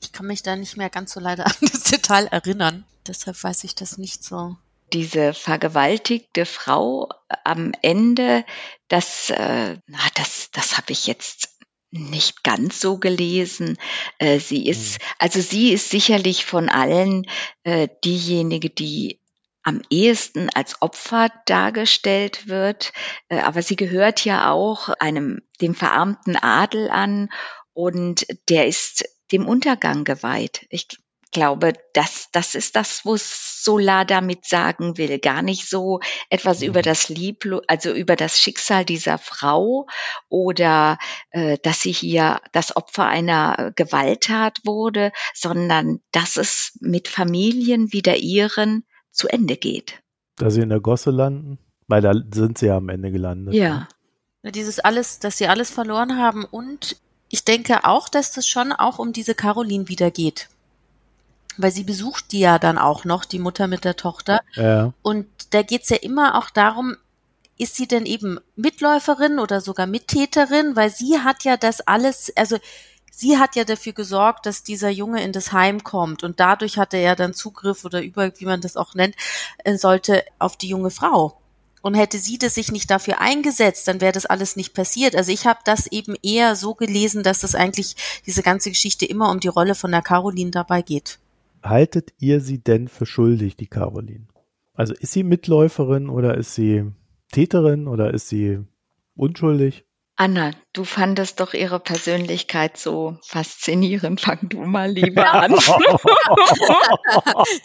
Ich kann mich da nicht mehr ganz so leider <laughs> an das Detail erinnern. Deshalb weiß ich das nicht so. Diese vergewaltigte Frau am Ende, das, äh, na, das, das habe ich jetzt nicht ganz so gelesen. Äh, sie ist, mhm. also sie ist sicherlich von allen äh, diejenige, die am ehesten als Opfer dargestellt wird, äh, aber sie gehört ja auch einem dem verarmten Adel an und der ist dem Untergang geweiht. Ich glaube, das, das ist das, was Solar damit sagen will. Gar nicht so etwas über mhm. das Lieb, also über das Schicksal dieser Frau oder äh, dass sie hier das Opfer einer Gewalttat wurde, sondern dass es mit Familien wie der ihren zu Ende geht. Dass sie in der Gosse landen? Weil da sind sie ja am Ende gelandet. Ja. Ne? Dieses alles, dass sie alles verloren haben und ich denke auch, dass das schon auch um diese Caroline wieder geht. Weil sie besucht die ja dann auch noch, die Mutter mit der Tochter. Ja. Und da geht's ja immer auch darum, ist sie denn eben Mitläuferin oder sogar Mittäterin? Weil sie hat ja das alles, also sie hat ja dafür gesorgt, dass dieser Junge in das Heim kommt und dadurch hatte er dann Zugriff oder über, wie man das auch nennt, äh, sollte auf die junge Frau. Und hätte sie das sich nicht dafür eingesetzt, dann wäre das alles nicht passiert. Also ich habe das eben eher so gelesen, dass das eigentlich diese ganze Geschichte immer um die Rolle von der Caroline dabei geht. Haltet ihr sie denn für schuldig, die Caroline? Also ist sie Mitläuferin oder ist sie Täterin oder ist sie unschuldig? Anna, du fandest doch ihre Persönlichkeit so faszinierend. Fang du mal lieber <laughs> an. <laughs>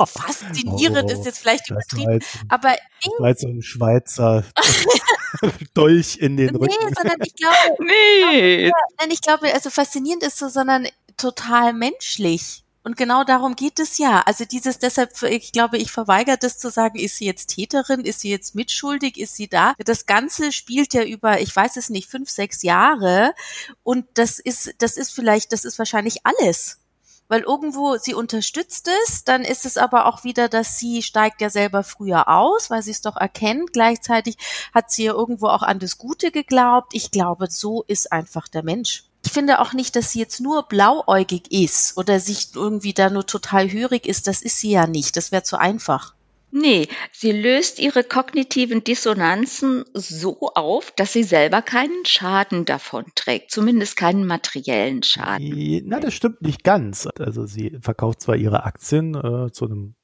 Faszinierend ist jetzt vielleicht Oh, übertrieben, aber das war jetzt so ein Schweizer <laughs> Dolch in den nee, Rücken. sondern ich glaube, nee. Nein, ich glaube, also faszinierend ist so, sondern total menschlich. Und genau darum geht es ja. Also dieses, deshalb, ich glaube, ich verweigere das zu sagen, ist sie jetzt Täterin, ist sie jetzt mitschuldig, ist sie da? Das Ganze spielt ja über, ich weiß es nicht, fünf, sechs Jahre. Und das ist, das ist vielleicht, das ist wahrscheinlich alles. Weil irgendwo sie unterstützt es, dann ist es aber auch wieder, dass sie steigt ja selber früher aus, weil sie es doch erkennt. Gleichzeitig hat sie ja irgendwo auch an das Gute geglaubt. Ich glaube, so ist einfach der Mensch. Ich finde auch nicht, dass sie jetzt nur blauäugig ist oder sich irgendwie da nur total hörig ist. Das ist sie ja nicht. Das wäre zu einfach. Nee, sie löst ihre kognitiven Dissonanzen so auf, dass sie selber keinen Schaden davon trägt, zumindest keinen materiellen Schaden. Na, das stimmt nicht ganz. Also sie verkauft zwar ihre Aktien äh, zu einem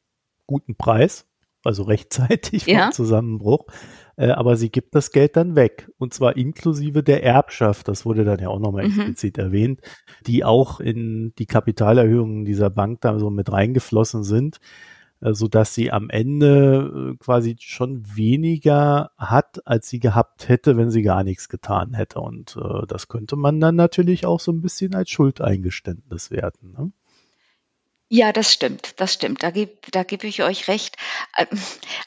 guten Preis, also rechtzeitig vor Ja. Zusammenbruch, aber sie gibt das Geld dann weg. Und zwar inklusive der Erbschaft, das wurde dann ja auch nochmal Mhm. explizit erwähnt, die auch in die Kapitalerhöhungen dieser Bank da so mit reingeflossen sind, äh, sodass sie am Ende äh, quasi schon weniger hat, als sie gehabt hätte, wenn sie gar nichts getan hätte. Und äh, das könnte man dann natürlich auch so ein bisschen als Schuldeingeständnis werten. Ne? Ja, das stimmt, das stimmt. Da gebe da geb ich euch recht. Ähm,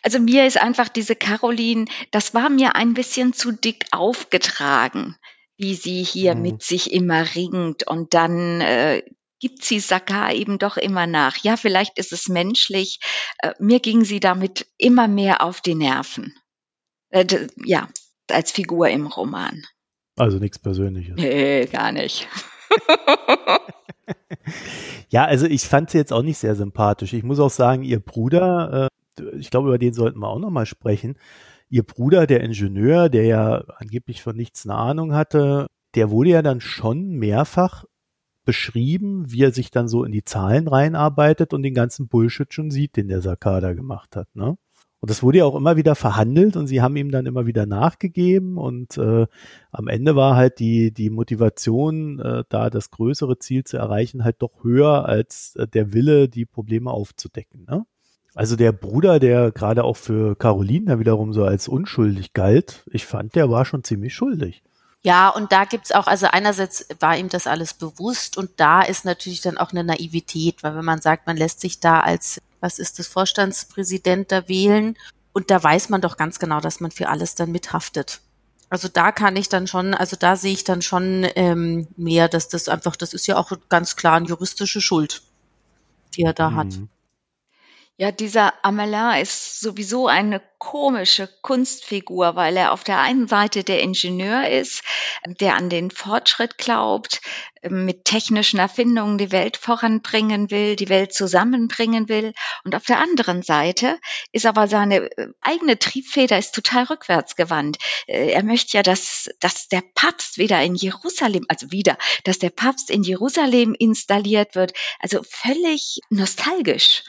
Also mir ist einfach diese Caroline, das war mir ein bisschen zu dick aufgetragen, wie sie hier Mhm. mit sich immer ringt und dann äh, gibt sie Saka eben doch immer nach. Ja, vielleicht ist es menschlich. Äh, mir ging sie damit immer mehr auf die Nerven. Äh, ja, als Figur im Roman. Also nichts Persönliches. Nee, gar nicht. <laughs> <laughs> Ja, also ich fand sie jetzt auch nicht sehr sympathisch. Ich muss auch sagen, ihr Bruder, äh, ich glaube, über den sollten wir auch nochmal sprechen. Ihr Bruder, der Ingenieur, der ja angeblich von nichts eine Ahnung hatte, der wurde ja dann schon mehrfach beschrieben, wie er sich dann so in die Zahlen reinarbeitet und den ganzen Bullshit schon sieht, den der Sakada gemacht hat, ne? Und das wurde ja auch immer wieder verhandelt und sie haben ihm dann immer wieder nachgegeben und äh, am Ende war halt die, die Motivation, äh, da das größere Ziel zu erreichen, halt doch höher als äh, der Wille, die Probleme aufzudecken. Ne? Also der Bruder, der gerade auch für Caroline da wiederum so als unschuldig galt, ich fand, der war schon ziemlich schuldig. Ja, und da gibt's auch, also einerseits war ihm das alles bewusst und da ist natürlich dann auch eine Naivität, weil wenn man sagt, man lässt sich da als, was ist das, Vorstandspräsident da wählen und da weiß man doch ganz genau, dass man für alles dann mithaftet. Also da kann ich dann schon, also da sehe ich dann schon ähm, mehr, dass das einfach, das ist ja auch ganz klar eine juristische Schuld, die er da hat. Ja, dieser Amelin ist sowieso eine komische Kunstfigur, weil er auf der einen Seite der Ingenieur ist, der an den Fortschritt glaubt, mit technischen Erfindungen die Welt voranbringen will, die Welt zusammenbringen will. Und auf der anderen Seite ist aber seine äh, eigene Triebfeder ist total rückwärtsgewandt. Äh, Er möchte ja, dass, dass der Papst wieder in Jerusalem, also wieder, dass der Papst in Jerusalem installiert wird. Also völlig nostalgisch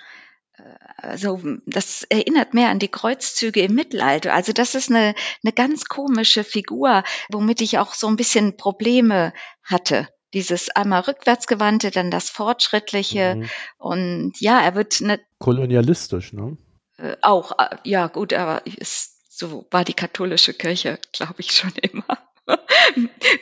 also das erinnert mehr an die Kreuzzüge im Mittelalter. Also das ist eine, eine ganz komische Figur, womit ich auch so ein bisschen Probleme hatte. Dieses einmal rückwärtsgewandte, dann das fortschrittliche. Mhm. Und ja, er wird ne, Kolonialistisch, ne? äh, auch, äh, ja gut, aber ist, so war die katholische Kirche, glaube ich, schon <laughs> immer.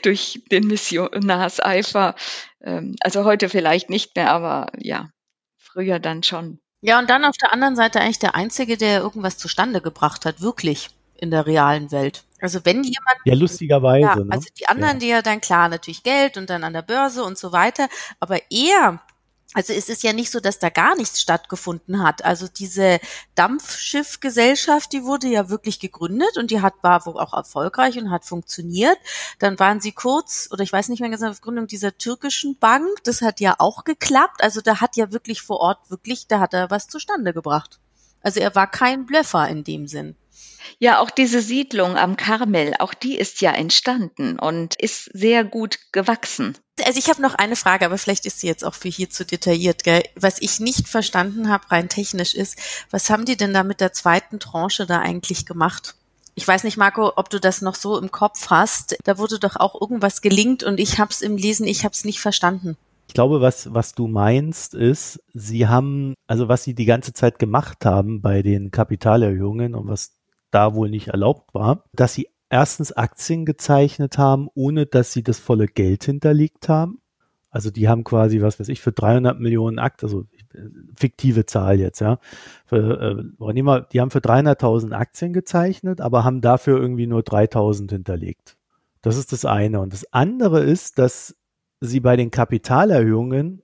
Durch den Missionarseifer. Ähm, also heute vielleicht nicht mehr, aber ja, früher dann schon. Ja, und dann auf der anderen Seite eigentlich der Einzige, der irgendwas zustande gebracht hat, wirklich in der realen Welt. Also wenn jemand. Ja, lustigerweise. Ja, ne? Also die anderen, ja. die ja dann klar natürlich Geld und dann an der Börse und so weiter. Aber er also es ist ja nicht so, dass da gar nichts stattgefunden hat. Also diese Dampfschiffgesellschaft, die wurde ja wirklich gegründet und die hat war wohl auch erfolgreich und hat funktioniert. Dann waren sie kurz oder ich weiß nicht mehr genau auf Gründung dieser türkischen Bank. Das hat ja auch geklappt. Also da hat ja wirklich vor Ort wirklich, da hat er was zustande gebracht. Also er war kein Blöffer in dem Sinn. Ja, auch diese Siedlung am Karmel, auch die ist ja entstanden und ist sehr gut gewachsen. Also ich habe noch eine Frage, aber vielleicht ist sie jetzt auch für hier zu detailliert. Gell? Was ich nicht verstanden habe, rein technisch ist, was haben die denn da mit der zweiten Tranche da eigentlich gemacht? Ich weiß nicht, Marco, ob du das noch so im Kopf hast. Da wurde doch auch irgendwas gelingt und ich habe es im Lesen, ich habe es nicht verstanden. Ich glaube, was, was du meinst, ist, sie haben, also was sie die ganze Zeit gemacht haben bei den Kapitalerhöhungen und was da wohl nicht erlaubt war, dass sie erstens Aktien gezeichnet haben, ohne dass sie das volle Geld hinterlegt haben. Also die haben quasi, was weiß ich, für 300 Millionen Aktien, also fiktive Zahl jetzt, ja. Für, äh, die haben für 300.000 Aktien gezeichnet, aber haben dafür irgendwie nur 3.000 hinterlegt. Das ist das eine. Und das andere ist, dass sie bei den Kapitalerhöhungen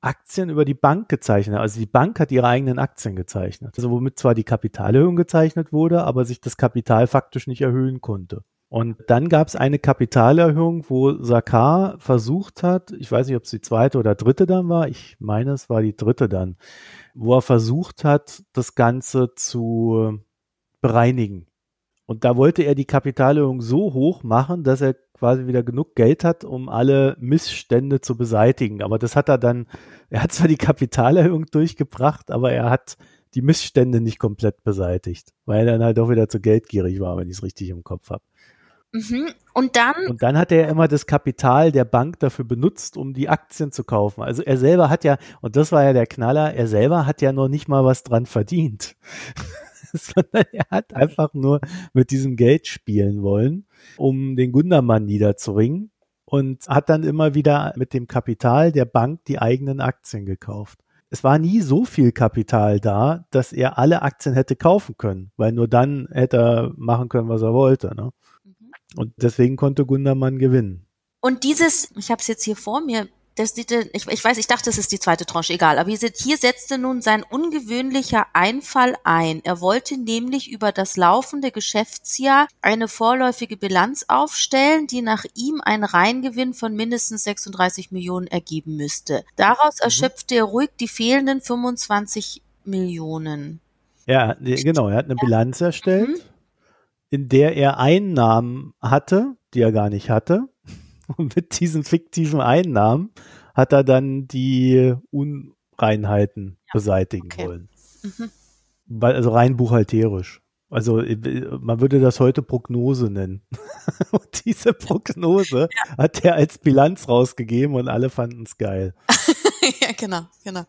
Aktien über die Bank gezeichnet. Also die Bank hat ihre eigenen Aktien gezeichnet. Also womit zwar die Kapitalerhöhung gezeichnet wurde, aber sich das Kapital faktisch nicht erhöhen konnte. Und dann gab es eine Kapitalerhöhung, wo Sakar versucht hat, ich weiß nicht, ob es die zweite oder dritte dann war, ich meine, es war die dritte dann, wo er versucht hat, das Ganze zu bereinigen. Und da wollte er die Kapitalerhöhung so hoch machen, dass er quasi wieder genug Geld hat, um alle Missstände zu beseitigen. Aber das hat er dann, er hat zwar die Kapitalerhöhung durchgebracht, aber er hat die Missstände nicht komplett beseitigt, weil er dann halt auch wieder zu geldgierig war, wenn ich es richtig im Kopf habe. Mhm. Und dann. Und dann hat er immer das Kapital der Bank dafür benutzt, um die Aktien zu kaufen. Also er selber hat ja, und das war ja der Knaller, er selber hat ja noch nicht mal was dran verdient. <laughs> sondern er hat einfach nur mit diesem Geld spielen wollen, um den Gundermann niederzuringen und hat dann immer wieder mit dem Kapital der Bank die eigenen Aktien gekauft. Es war nie so viel Kapital da, dass er alle Aktien hätte kaufen können, weil nur dann hätte er machen können, was er wollte. Ne? Mhm. Und deswegen konnte Gundermann gewinnen. Und dieses, ich habe es jetzt hier vor mir, das, ich, ich weiß, ich dachte, es ist die zweite Tranche, egal. Aber hier setzte nun sein ungewöhnlicher Einfall ein. Er wollte nämlich über das laufende Geschäftsjahr eine vorläufige Bilanz aufstellen, die nach ihm einen Reingewinn von mindestens 36 Millionen ergeben müsste. Daraus mhm. erschöpfte er ruhig die fehlenden 25 Millionen. Ja, genau. Er hat eine Bilanz erstellt, mhm. in der er Einnahmen hatte, die er gar nicht hatte und mit diesen fiktiven Einnahmen hat er dann die Unreinheiten ja. beseitigen okay. wollen. Mhm. Weil, also rein buchhalterisch. Also äh, man würde das heute Prognose nennen. <laughs> und diese Prognose ja. hat er als Bilanz rausgegeben und alle fanden es geil. <laughs> <laughs> ja, genau, genau.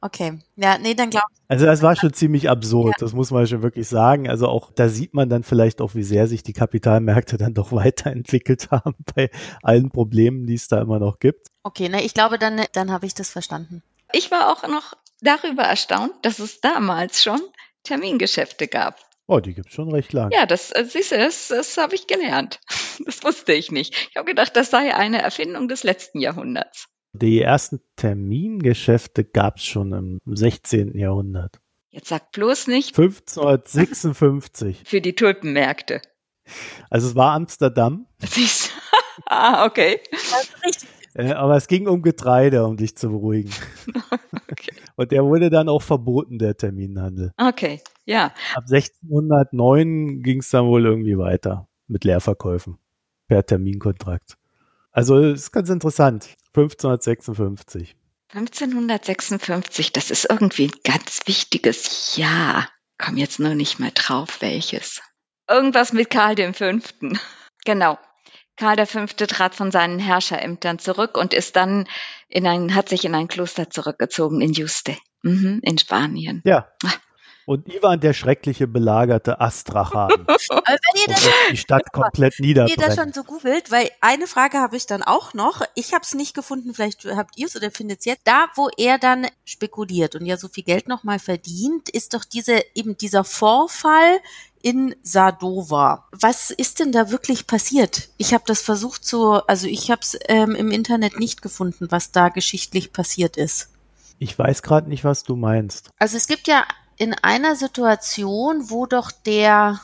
Okay. Ja, nee, dann glaube ich. Also das war schon ziemlich absurd, ja. das muss man schon wirklich sagen. Also auch da sieht man dann vielleicht auch, wie sehr sich die Kapitalmärkte dann doch <laughs> weiterentwickelt haben bei allen Problemen, die es da immer noch gibt. Okay, na, ich glaube, dann, dann habe ich das verstanden. Ich war auch noch darüber erstaunt, dass es damals schon Termingeschäfte gab. Oh, die gibt's schon recht lang. Ja, das äh, siehst du, das, das habe ich gelernt. <laughs> Das wusste ich nicht. Ich habe gedacht, das sei eine Erfindung des letzten Jahrhunderts. Die ersten Termingeschäfte gab's schon im 16. Jahrhundert. Jetzt sag bloß nicht. 1556. <laughs> Für die Tulpenmärkte. Also es war Amsterdam. Siehst <laughs> Ah, okay. Äh, aber es ging um Getreide, um dich zu beruhigen. <laughs> okay. Und der wurde dann auch verboten, der Terminhandel. Okay, ja. Ab 1609 ging es dann wohl irgendwie weiter mit Leerverkäufen per Terminkontrakt. Also ist ganz interessant. 1556. 1556, das ist irgendwie ein ganz wichtiges Jahr. Komm jetzt nur nicht mehr drauf, welches. Irgendwas mit Karl V. Genau. Karl V. trat von seinen Herrscherämtern zurück und ist dann in ein, hat sich in ein Kloster zurückgezogen in Juste, mhm, in Spanien. Ja. Und Ivan der schreckliche belagerte Astrachan. <laughs> Wenn ihr das, die Stadt komplett wenn ihr das niederbrennt. schon so googelt, weil eine Frage habe ich dann auch noch. Ich habe es nicht gefunden, vielleicht habt ihr es oder findet es jetzt. Da, wo er dann spekuliert und ja so viel Geld nochmal verdient, ist doch diese eben dieser Vorfall in Sadova. Was ist denn da wirklich passiert? Ich habe das versucht zu, also ich habe es ähm, im Internet nicht gefunden, was da geschichtlich passiert ist. Ich weiß gerade nicht, was du meinst. Also es gibt ja in einer Situation, wo doch der,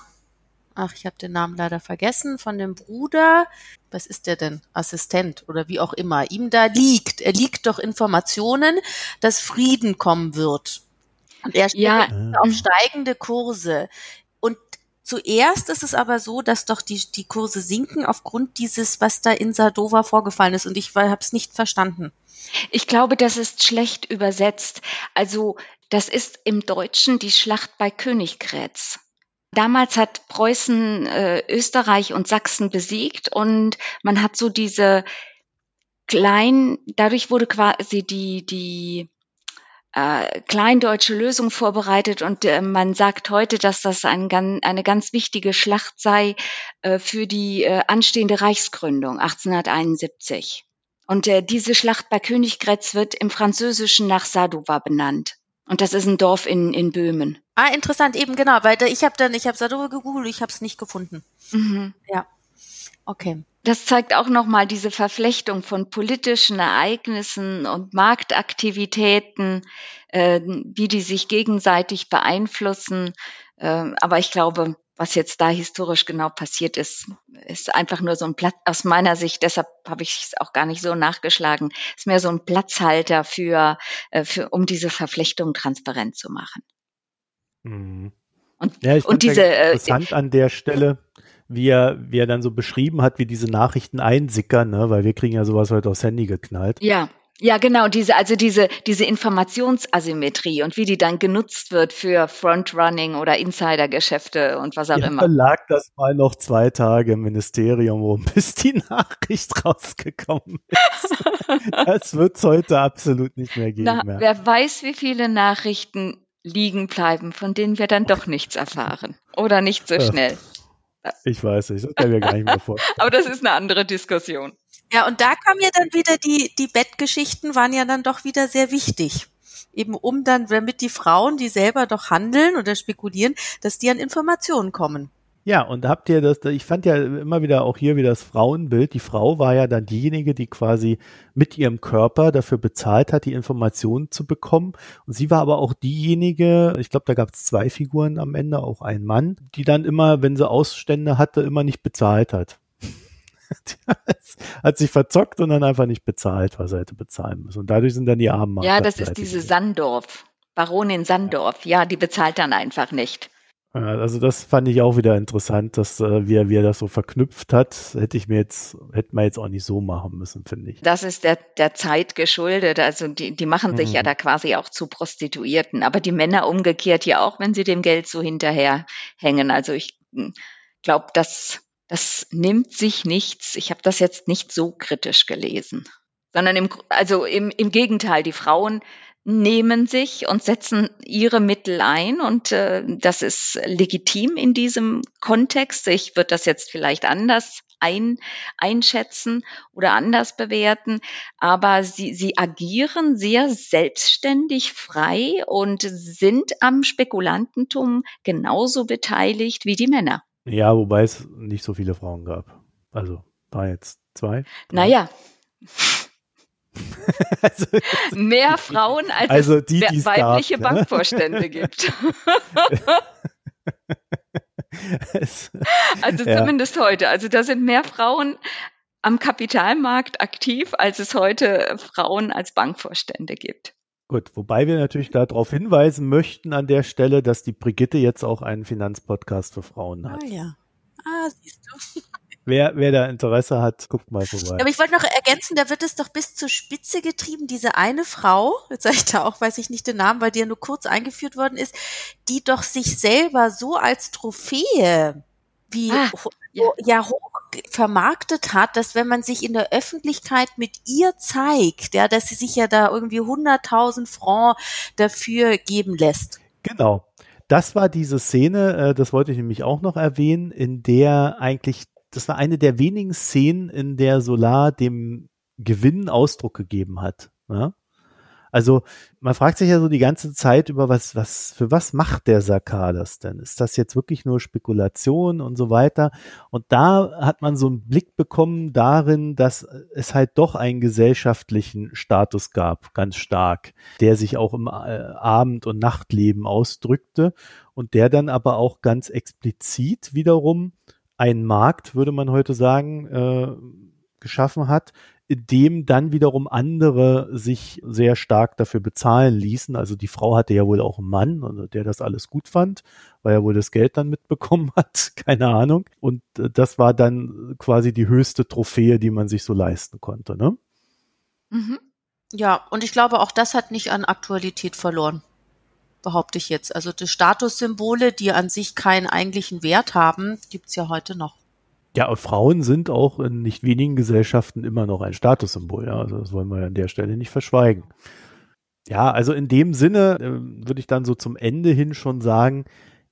ach, ich habe den Namen leider vergessen, von dem Bruder, was ist der denn? Assistent oder wie auch immer, ihm da liegt. Er liegt doch Informationen, dass Frieden kommen wird. Und er steht Ja. auf steigende Kurse. Zuerst ist es aber so, dass doch die, die Kurse sinken aufgrund dieses, was da in Sadova vorgefallen ist. Und ich habe es nicht verstanden. Ich glaube, das ist schlecht übersetzt. Also das ist im Deutschen die Schlacht bei Königgrätz. Damals hat Preußen äh, Österreich und Sachsen besiegt und man hat so diese kleinen, dadurch wurde quasi die, die äh, kleindeutsche Lösung vorbereitet und äh, man sagt heute, dass das ein, eine ganz wichtige Schlacht sei äh, für die äh, anstehende Reichsgründung 1871. Und äh, diese Schlacht bei Königgrätz wird im Französischen nach Sadova benannt. Und das ist ein Dorf in, in Böhmen. Ah, interessant, eben genau, weil ich habe dann, ich habe Sadova gegoogelt, ich habe es nicht gefunden. Mhm. Ja. Okay. Das zeigt auch nochmal diese Verflechtung von politischen Ereignissen und Marktaktivitäten, äh, wie die sich gegenseitig beeinflussen. Äh, aber ich glaube, was jetzt da historisch genau passiert ist, ist einfach nur so ein Platz, aus meiner Sicht, deshalb habe ich es auch gar nicht so nachgeschlagen, ist mehr so ein Platzhalter für, äh, für um diese Verflechtung transparent zu machen. Mhm. Und, Ja, ich und diese, äh, interessant an der Stelle, wie er, wie er dann so beschrieben hat, wie diese Nachrichten einsickern, ne? weil wir kriegen ja sowas heute aufs Handy geknallt. Ja, ja, genau, diese, also diese, diese Informationsasymmetrie und wie die dann genutzt wird für Frontrunning oder Insidergeschäfte und was auch Ja, immer. lag das mal noch zwei Tage im Ministerium rum, bis die Nachricht rausgekommen ist. <laughs> das wird's heute absolut nicht mehr geben. Na, ja. wer weiß, wie viele Nachrichten liegen bleiben, von denen wir dann doch nichts erfahren. Oder nicht so schnell. Ich weiß nicht, das kann ich mir gar nicht mehr vorstellen. <laughs> Aber das ist eine andere Diskussion. Ja, und da kam ja dann wieder die, die Bettgeschichten waren ja dann doch wieder sehr wichtig. Eben um dann, damit die Frauen, die selber doch handeln oder spekulieren, dass die an Informationen kommen. Ja, und habt ihr das, ich fand ja immer wieder auch hier wieder das Frauenbild. Die Frau war ja dann diejenige, die quasi mit ihrem Körper dafür bezahlt hat, die Informationen zu bekommen. Und sie war aber auch diejenige, ich glaube, da gab es zwei Figuren am Ende, auch ein Mann, die dann immer, wenn sie Ausstände hatte, immer nicht bezahlt hat. <laughs> Hat sich verzockt und dann einfach nicht bezahlt, was er hätte bezahlen müssen. Und dadurch sind dann die armen Ja, das ist diese. Sandorf. Baronin Sandorf. Ja, die bezahlt dann einfach nicht. Ja, Also das fand ich auch wieder interessant, dass äh, wie, er, wie er das so verknüpft hat. Hätte ich mir jetzt, hätte man jetzt auch nicht so machen müssen, finde ich. Das ist der, der Zeit geschuldet. Also die, die machen sich Mhm. ja da quasi auch zu Prostituierten. Aber die Männer umgekehrt ja auch, wenn sie dem Geld so hinterherhängen. Also ich glaube, das, das nimmt sich nichts. Ich habe das jetzt nicht so kritisch gelesen. Sondern im, also im, im Gegenteil, die Frauen nehmen sich und setzen ihre Mittel ein und äh, das ist legitim in diesem Kontext. Ich würde das jetzt vielleicht anders ein, einschätzen oder anders bewerten, aber sie, sie agieren sehr selbstständig, frei und sind am Spekulantentum genauso beteiligt wie die Männer. Ja, wobei es nicht so viele Frauen gab. Also war jetzt zwei. drei. Naja, <laughs> also, mehr Frauen als Also es die, die's weibliche gab, ne? Bankvorstände gibt. es, <laughs> Also Ja. zumindest heute. Also da sind mehr Frauen am Kapitalmarkt aktiv, als es heute Frauen als Bankvorstände gibt. gut, wobei wir natürlich darauf hinweisen möchten an der Stelle, dass die Brigitte jetzt auch einen Finanzpodcast für Frauen hat. Ah ja. Ah, siehst du. Wer, wer da Interesse hat, guckt mal vorbei. Aber ich wollte noch ergänzen, da wird es doch bis zur Spitze getrieben, diese eine Frau, jetzt sage ich da auch, weiß ich nicht den Namen, weil die ja nur kurz eingeführt worden ist, die doch sich selber so als Trophäe wie Ah, ja. ja hoch vermarktet hat, dass wenn man sich in der Öffentlichkeit mit ihr zeigt, ja, dass sie sich ja da irgendwie 100.000 Franc dafür geben lässt. Genau. das war diese Szene, äh, das wollte ich nämlich auch noch erwähnen, in der eigentlich, das war eine der wenigen Szenen, in der Solar dem Gewinn Ausdruck gegeben hat. Ja? Also man fragt sich ja so die ganze Zeit über was, was, für was macht der Sakar das denn? Ist das jetzt wirklich nur Spekulation und so weiter? Und da hat man so einen Blick bekommen darin, dass es halt doch einen gesellschaftlichen Status gab, ganz stark, der sich auch im äh, Abend- und Nachtleben ausdrückte und der dann aber auch ganz explizit wiederum einen Markt, würde man heute sagen, äh, geschaffen hat, dem dann wiederum andere sich sehr stark dafür bezahlen ließen. Also die Frau hatte ja wohl auch einen Mann, also der das alles gut fand, weil er wohl das Geld dann mitbekommen <laughs> hat, keine Ahnung. Und äh, das war dann quasi die höchste Trophäe, die man sich so leisten konnte. Ne? Mhm. Ja, und ich glaube, auch das hat nicht an Aktualität verloren, behaupte ich jetzt. Also die Statussymbole, die an sich keinen eigentlichen Wert haben, gibt's ja heute noch. Ja, Frauen sind auch in nicht wenigen Gesellschaften immer noch ein Statussymbol. Ja? Also das wollen wir an der Stelle nicht verschweigen. Ja, also in dem Sinne äh, würde ich dann so zum Ende hin schon sagen,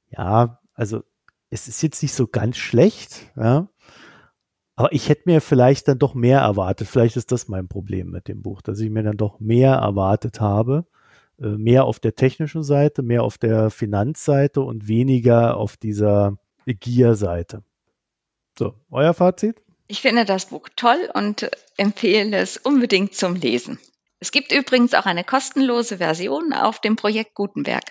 ja, also es ist jetzt nicht so ganz schlecht, ja. Aber ich hätte mir vielleicht dann doch mehr erwartet. Vielleicht ist das mein Problem mit dem Buch, dass ich mir dann doch mehr erwartet habe. Äh, mehr auf der technischen Seite, mehr auf der Finanzseite und weniger auf dieser Gier-Seite. So, euer Fazit? Ich finde das Buch toll und empfehle es unbedingt zum Lesen. Es gibt übrigens auch eine kostenlose Version auf dem Projekt Gutenberg.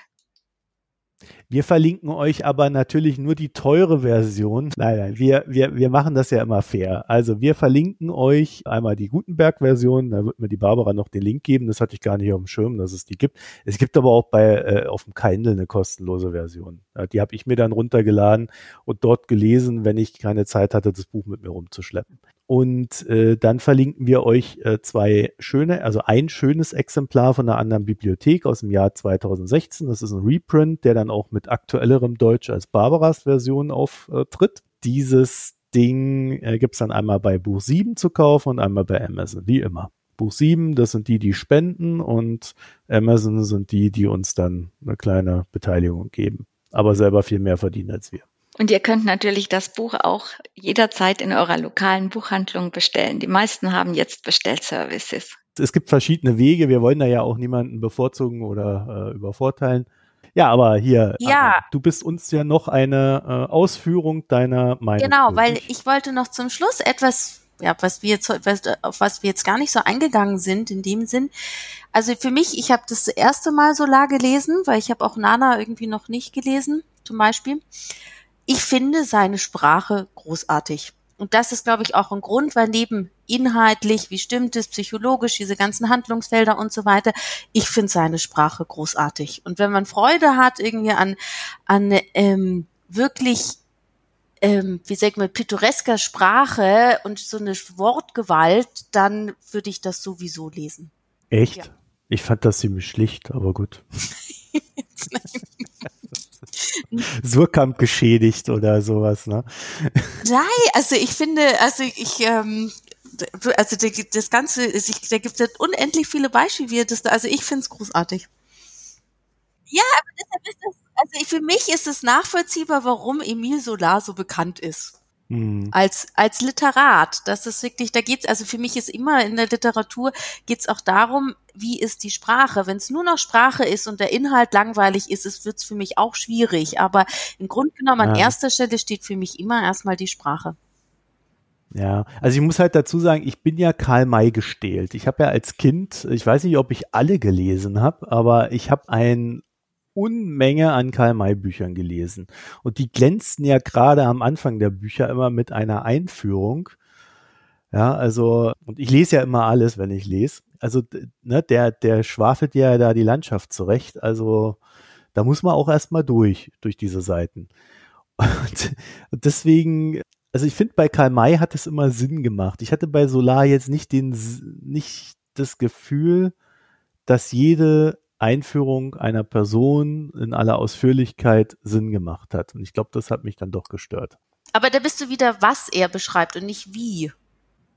Wir verlinken euch aber natürlich nur die teure Version. Nein, nein, wir, wir, wir machen das ja immer fair. Also wir verlinken euch einmal die Gutenberg-Version, da wird mir die Barbara noch den Link geben. Das hatte ich gar nicht auf dem Schirm, dass es die gibt. Es gibt aber auch bei äh, auf dem Kindle eine kostenlose Version. Die habe ich mir dann runtergeladen und dort gelesen, wenn ich keine Zeit hatte, das Buch mit mir rumzuschleppen. Und äh, dann verlinken wir euch äh, zwei schöne, also ein schönes Exemplar von einer anderen Bibliothek aus dem Jahr 2016. Das ist ein Reprint, der dann auch mit aktuellerem Deutsch als Barbaras Version auftritt. Dieses Ding äh, gibt es dann einmal bei Buch 7 zu kaufen und einmal bei Amazon, wie immer. Buch 7, das sind die, die spenden und Amazon sind die, die uns dann eine kleine Beteiligung geben, aber selber viel mehr verdienen als wir. Und ihr könnt natürlich das Buch auch jederzeit in eurer lokalen Buchhandlung bestellen. Die meisten haben jetzt Bestellservices. Es gibt verschiedene Wege. Wir wollen da ja auch niemanden bevorzugen oder äh, übervorteilen. Ja, aber hier, ja. Du bist uns ja noch eine äh, Ausführung deiner Meinung. Genau, weil ich wollte noch zum Schluss etwas, ja, was wir jetzt, auf was wir jetzt gar nicht so eingegangen sind in dem Sinn. Also für mich, ich habe das erste Mal Solar gelesen, weil ich habe auch Nana irgendwie noch nicht gelesen, zum Beispiel ich finde seine Sprache großartig. Und das ist, glaube ich, auch ein Grund, weil neben inhaltlich, wie stimmt es, psychologisch, diese ganzen Handlungsfelder und so weiter, ich finde seine Sprache großartig. Und wenn man Freude hat irgendwie an, an ähm, wirklich, ähm, wie sagt man, pittoresker Sprache und so eine Wortgewalt, dann würde ich das sowieso lesen. Echt? Ja. Ich fand das ziemlich schlicht, aber gut. <laughs> <laughs> <laughs> <laughs> Surkamp geschädigt oder sowas, ne? Nein, also ich finde, also ich, ähm, also das Ganze, ich, da gibt es unendlich viele Beispiele, wie das, also ich finde es großartig. Ja, aber deshalb ist das, also für mich ist es nachvollziehbar, warum Emile Solar so bekannt ist. Mhm. Als, als Literat. Das ist wirklich, da geht's, also für mich ist immer in der Literatur geht's auch darum, wie ist die Sprache. Wenn es nur noch Sprache ist und der Inhalt langweilig ist, es wird's für mich auch schwierig. Aber im Grunde genommen an erster Stelle steht für mich immer erstmal die Sprache. Ja, also ich muss halt dazu sagen, ich bin ja Karl May gestählt. Ich habe ja als Kind, ich weiß nicht, ob ich alle gelesen habe, aber ich habe ein Unmenge an Karl-May-Büchern gelesen. Und die glänzten ja gerade am Anfang der Bücher immer mit einer Einführung. Ja, also, und ich lese ja immer alles, wenn ich lese. Also, ne, der, der schwafelt ja da die Landschaft zurecht. Also, da muss man auch erstmal durch, durch diese Seiten. Und, und deswegen, also ich finde, bei Karl May hat es immer Sinn gemacht. Ich hatte bei Solar jetzt nicht den, nicht das Gefühl, dass jede Einführung einer Person in aller Ausführlichkeit Sinn gemacht hat. Und ich glaube, das hat mich dann doch gestört. Aber da bist du wieder, was er beschreibt und nicht wie.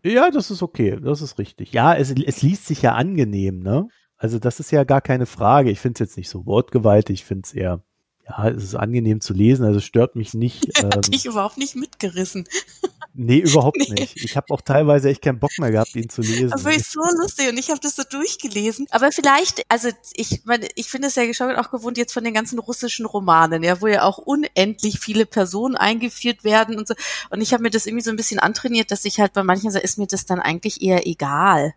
Ja, das ist okay, das ist richtig. Ja, es, es liest sich ja angenehm, ne? Also das ist ja gar keine Frage. Ich finde es jetzt nicht so wortgewaltig, ich finde es eher, ja, es ist angenehm zu lesen, also stört mich nicht. <laughs> Ähm, Hat dich überhaupt nicht mitgerissen. Nee, überhaupt <laughs> nee. nicht. Ich habe auch teilweise echt keinen Bock mehr gehabt, ihn zu lesen. Aber ist so lustig und ich habe das so durchgelesen. Aber vielleicht, also ich meine, ich finde es ja schon auch gewohnt jetzt von den ganzen russischen Romanen, ja, wo ja auch unendlich viele Personen eingeführt werden und so. Und ich habe mir das irgendwie so ein bisschen antrainiert, dass ich halt bei manchen so ist mir das dann eigentlich eher egal.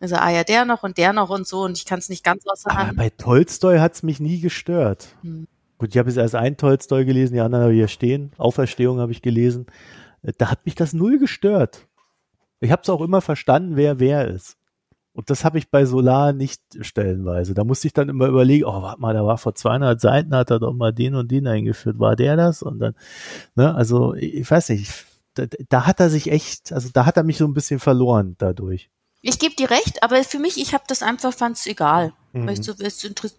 Also, ah ja, der noch und der noch und so und ich kann es nicht ganz außer Aber bei Tolstoi hat's mich nie gestört. Hm. Gut, ich habe jetzt erst ein Tolstoi gelesen, die anderen habe ich hier stehen. Auferstehung habe ich gelesen. Da hat mich das null gestört. Ich habe es auch immer verstanden, wer wer ist. Und das habe ich bei Solar nicht stellenweise. Da musste ich dann immer überlegen, oh, warte mal, da war vor 200 Seiten, hat er doch mal den und den eingeführt. War der das? Und dann, ne, also ich weiß nicht, da, da hat er sich echt, also da hat er mich so ein bisschen verloren dadurch. Ich gebe dir recht, aber für mich, ich habe das einfach, fand's egal. Mhm. Weil ich so,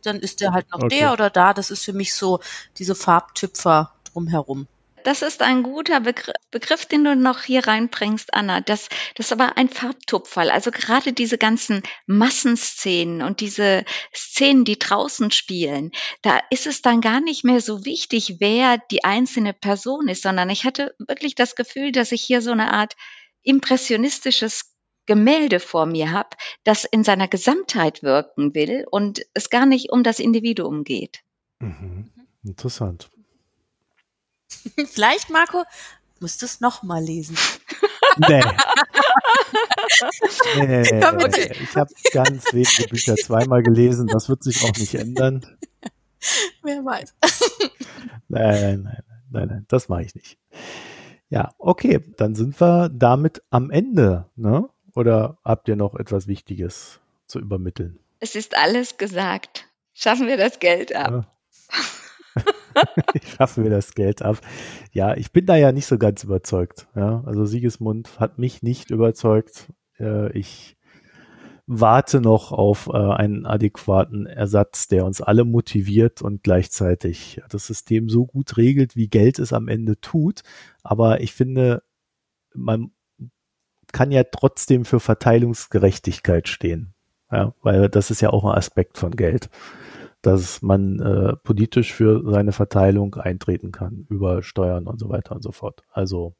dann ist der halt noch okay. der oder da. Das ist für mich so diese Farbtüpfer drumherum. Das ist ein guter Begriff, Begriff, den du noch hier reinbringst, Anna. Das, das ist aber ein Farbtupferl. Also gerade diese ganzen Massenszenen und diese Szenen, die draußen spielen, da ist es dann gar nicht mehr so wichtig, wer die einzelne Person ist, sondern ich hatte wirklich das Gefühl, dass ich hier so eine Art impressionistisches Gemälde vor mir habe, das in seiner Gesamtheit wirken will und es gar nicht um das Individuum geht. Mhm. Interessant. <laughs> Vielleicht, Marco, musst du es nochmal lesen. Nee. <laughs> nee, okay. Ich habe ganz wenige Bücher zweimal gelesen. Das wird sich auch nicht ändern. Wer weiß. Nein, nein, nein, nein, das mache ich nicht. Ja, okay, dann sind wir damit am Ende. Ne? Oder habt ihr noch etwas Wichtiges zu übermitteln? Es ist alles gesagt. Schaffen wir das Geld ab. Ja. <laughs> Schaffen wir das Geld ab. Ja, ich bin da ja nicht so ganz überzeugt. Ja, also Siegesmund hat mich nicht überzeugt. Äh, ich warte noch auf äh, einen adäquaten Ersatz, der uns alle motiviert und gleichzeitig das System so gut regelt, wie Geld es am Ende tut. Aber ich finde, man kann ja trotzdem für Verteilungsgerechtigkeit stehen. Ja, weil das ist ja auch ein Aspekt von Geld, dass man äh, politisch für seine Verteilung eintreten kann über Steuern und so weiter und so fort. Also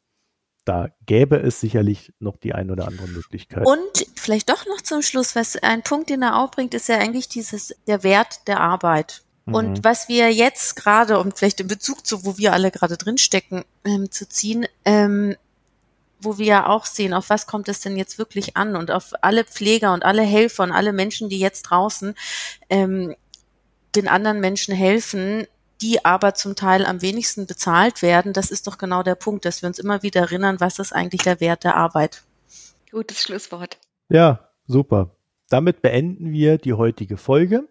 da gäbe es sicherlich noch die ein oder andere Möglichkeit. Und vielleicht doch noch zum Schluss, was ein Punkt, den er auch bringt, ist ja eigentlich dieses der Wert der Arbeit. Und mhm. was wir jetzt gerade, um vielleicht in Bezug zu, wo wir alle gerade drinstecken, ähm, zu ziehen, ähm, wo wir ja auch sehen, auf was kommt es denn jetzt wirklich an und auf alle Pfleger und alle Helfer und alle Menschen, die jetzt draußen ähm, den anderen Menschen helfen, die aber zum Teil am wenigsten bezahlt werden, das ist doch genau der Punkt, dass wir uns immer wieder erinnern, was ist eigentlich der Wert der Arbeit. Gutes Schlusswort. Ja, super. Damit beenden wir die heutige Folge.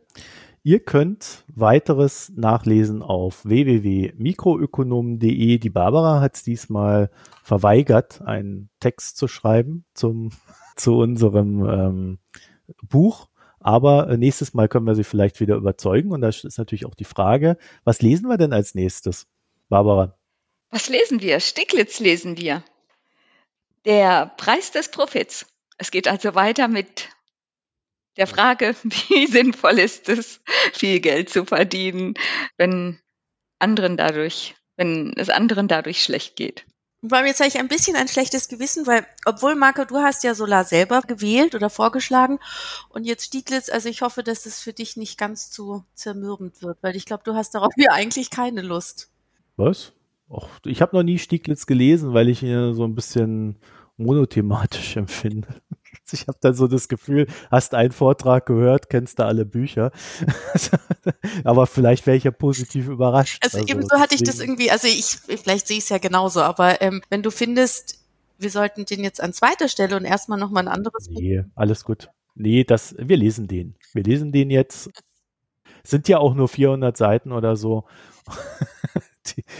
Ihr könnt weiteres nachlesen auf www.mikroökonomen.de. Die Barbara hat es diesmal verweigert, einen Text zu schreiben zum, <laughs> zu unserem ähm, Buch. Aber äh, nächstes Mal können wir sie vielleicht wieder überzeugen. Und da ist natürlich auch die Frage, was lesen wir denn als nächstes, Barbara? Was lesen wir? Stiglitz lesen wir. Der Preis des Profits. Es geht also weiter mit der Frage, <laughs> wie sinnvoll ist es, viel Geld zu verdienen, wenn anderen dadurch, wenn es anderen dadurch schlecht geht. Weil jetzt habe ich ein bisschen ein schlechtes Gewissen, weil, obwohl Marco, du hast ja Solar selber gewählt oder vorgeschlagen und jetzt Stieglitz, also ich hoffe, dass es für dich nicht ganz zu zermürbend wird, weil ich glaube, du hast darauf ja eigentlich keine Lust. Was? Och, ich habe noch nie Stieglitz gelesen, weil ich ihn so ein bisschen monothematisch <laughs> empfinde. <laughs> Ich habe dann so das Gefühl, hast einen Vortrag gehört, kennst du alle Bücher. <laughs> aber vielleicht wäre ich ja positiv überrascht. Also, also ebenso hatte ich das irgendwie, also ich, vielleicht sehe ich es ja genauso, aber ähm, wenn du findest, wir sollten den jetzt an zweiter Stelle und erstmal nochmal ein anderes. Nee, alles gut. Nee, das, wir lesen den. Wir lesen den jetzt. Sind ja auch nur 400 Seiten oder so <laughs>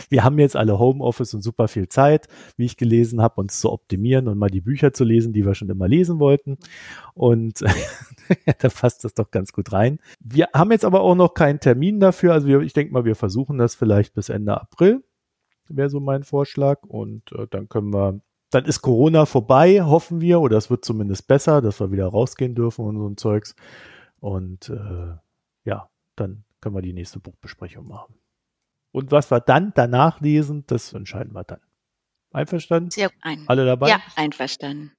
wir haben jetzt alle Homeoffice und super viel Zeit, wie ich gelesen habe, uns zu optimieren und mal die Bücher zu lesen, die wir schon immer lesen wollten. Und <laughs> da passt das doch ganz gut rein. Wir haben jetzt aber auch noch keinen Termin dafür. Also wir, ich denke mal, wir versuchen das vielleicht bis Ende April. Wäre so mein Vorschlag. Und äh, dann können wir dann ist Corona vorbei, hoffen wir, oder es wird zumindest besser, dass wir wieder rausgehen dürfen und so ein Zeugs. Und äh, ja, dann können wir die nächste Buchbesprechung machen. Und was wir dann danach lesen, das entscheiden wir dann. Einverstanden? Sehr Ein, Alle dabei? Ja. einverstanden.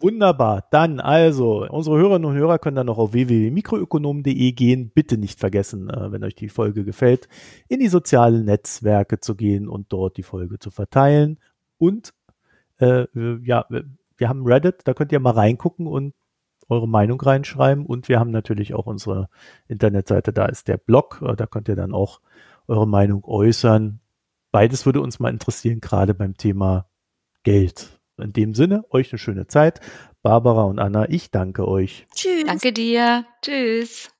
Wunderbar. Dann also, unsere Hörerinnen und Hörer können dann noch auf www.mikroökonom.de gehen. Bitte nicht vergessen, äh, wenn euch die Folge gefällt, in die sozialen Netzwerke zu gehen und dort die Folge zu verteilen. Und äh, ja, wir haben Reddit, da könnt ihr mal reingucken und eure Meinung reinschreiben. Und wir haben natürlich auch unsere Internetseite, da ist der Blog, äh, da könnt ihr dann auch eure Meinung äußern. Beides würde uns mal interessieren, gerade beim Thema Geld. In dem Sinne, euch eine schöne Zeit. Barbara und Anna, ich danke euch. Tschüss. Danke dir. Tschüss.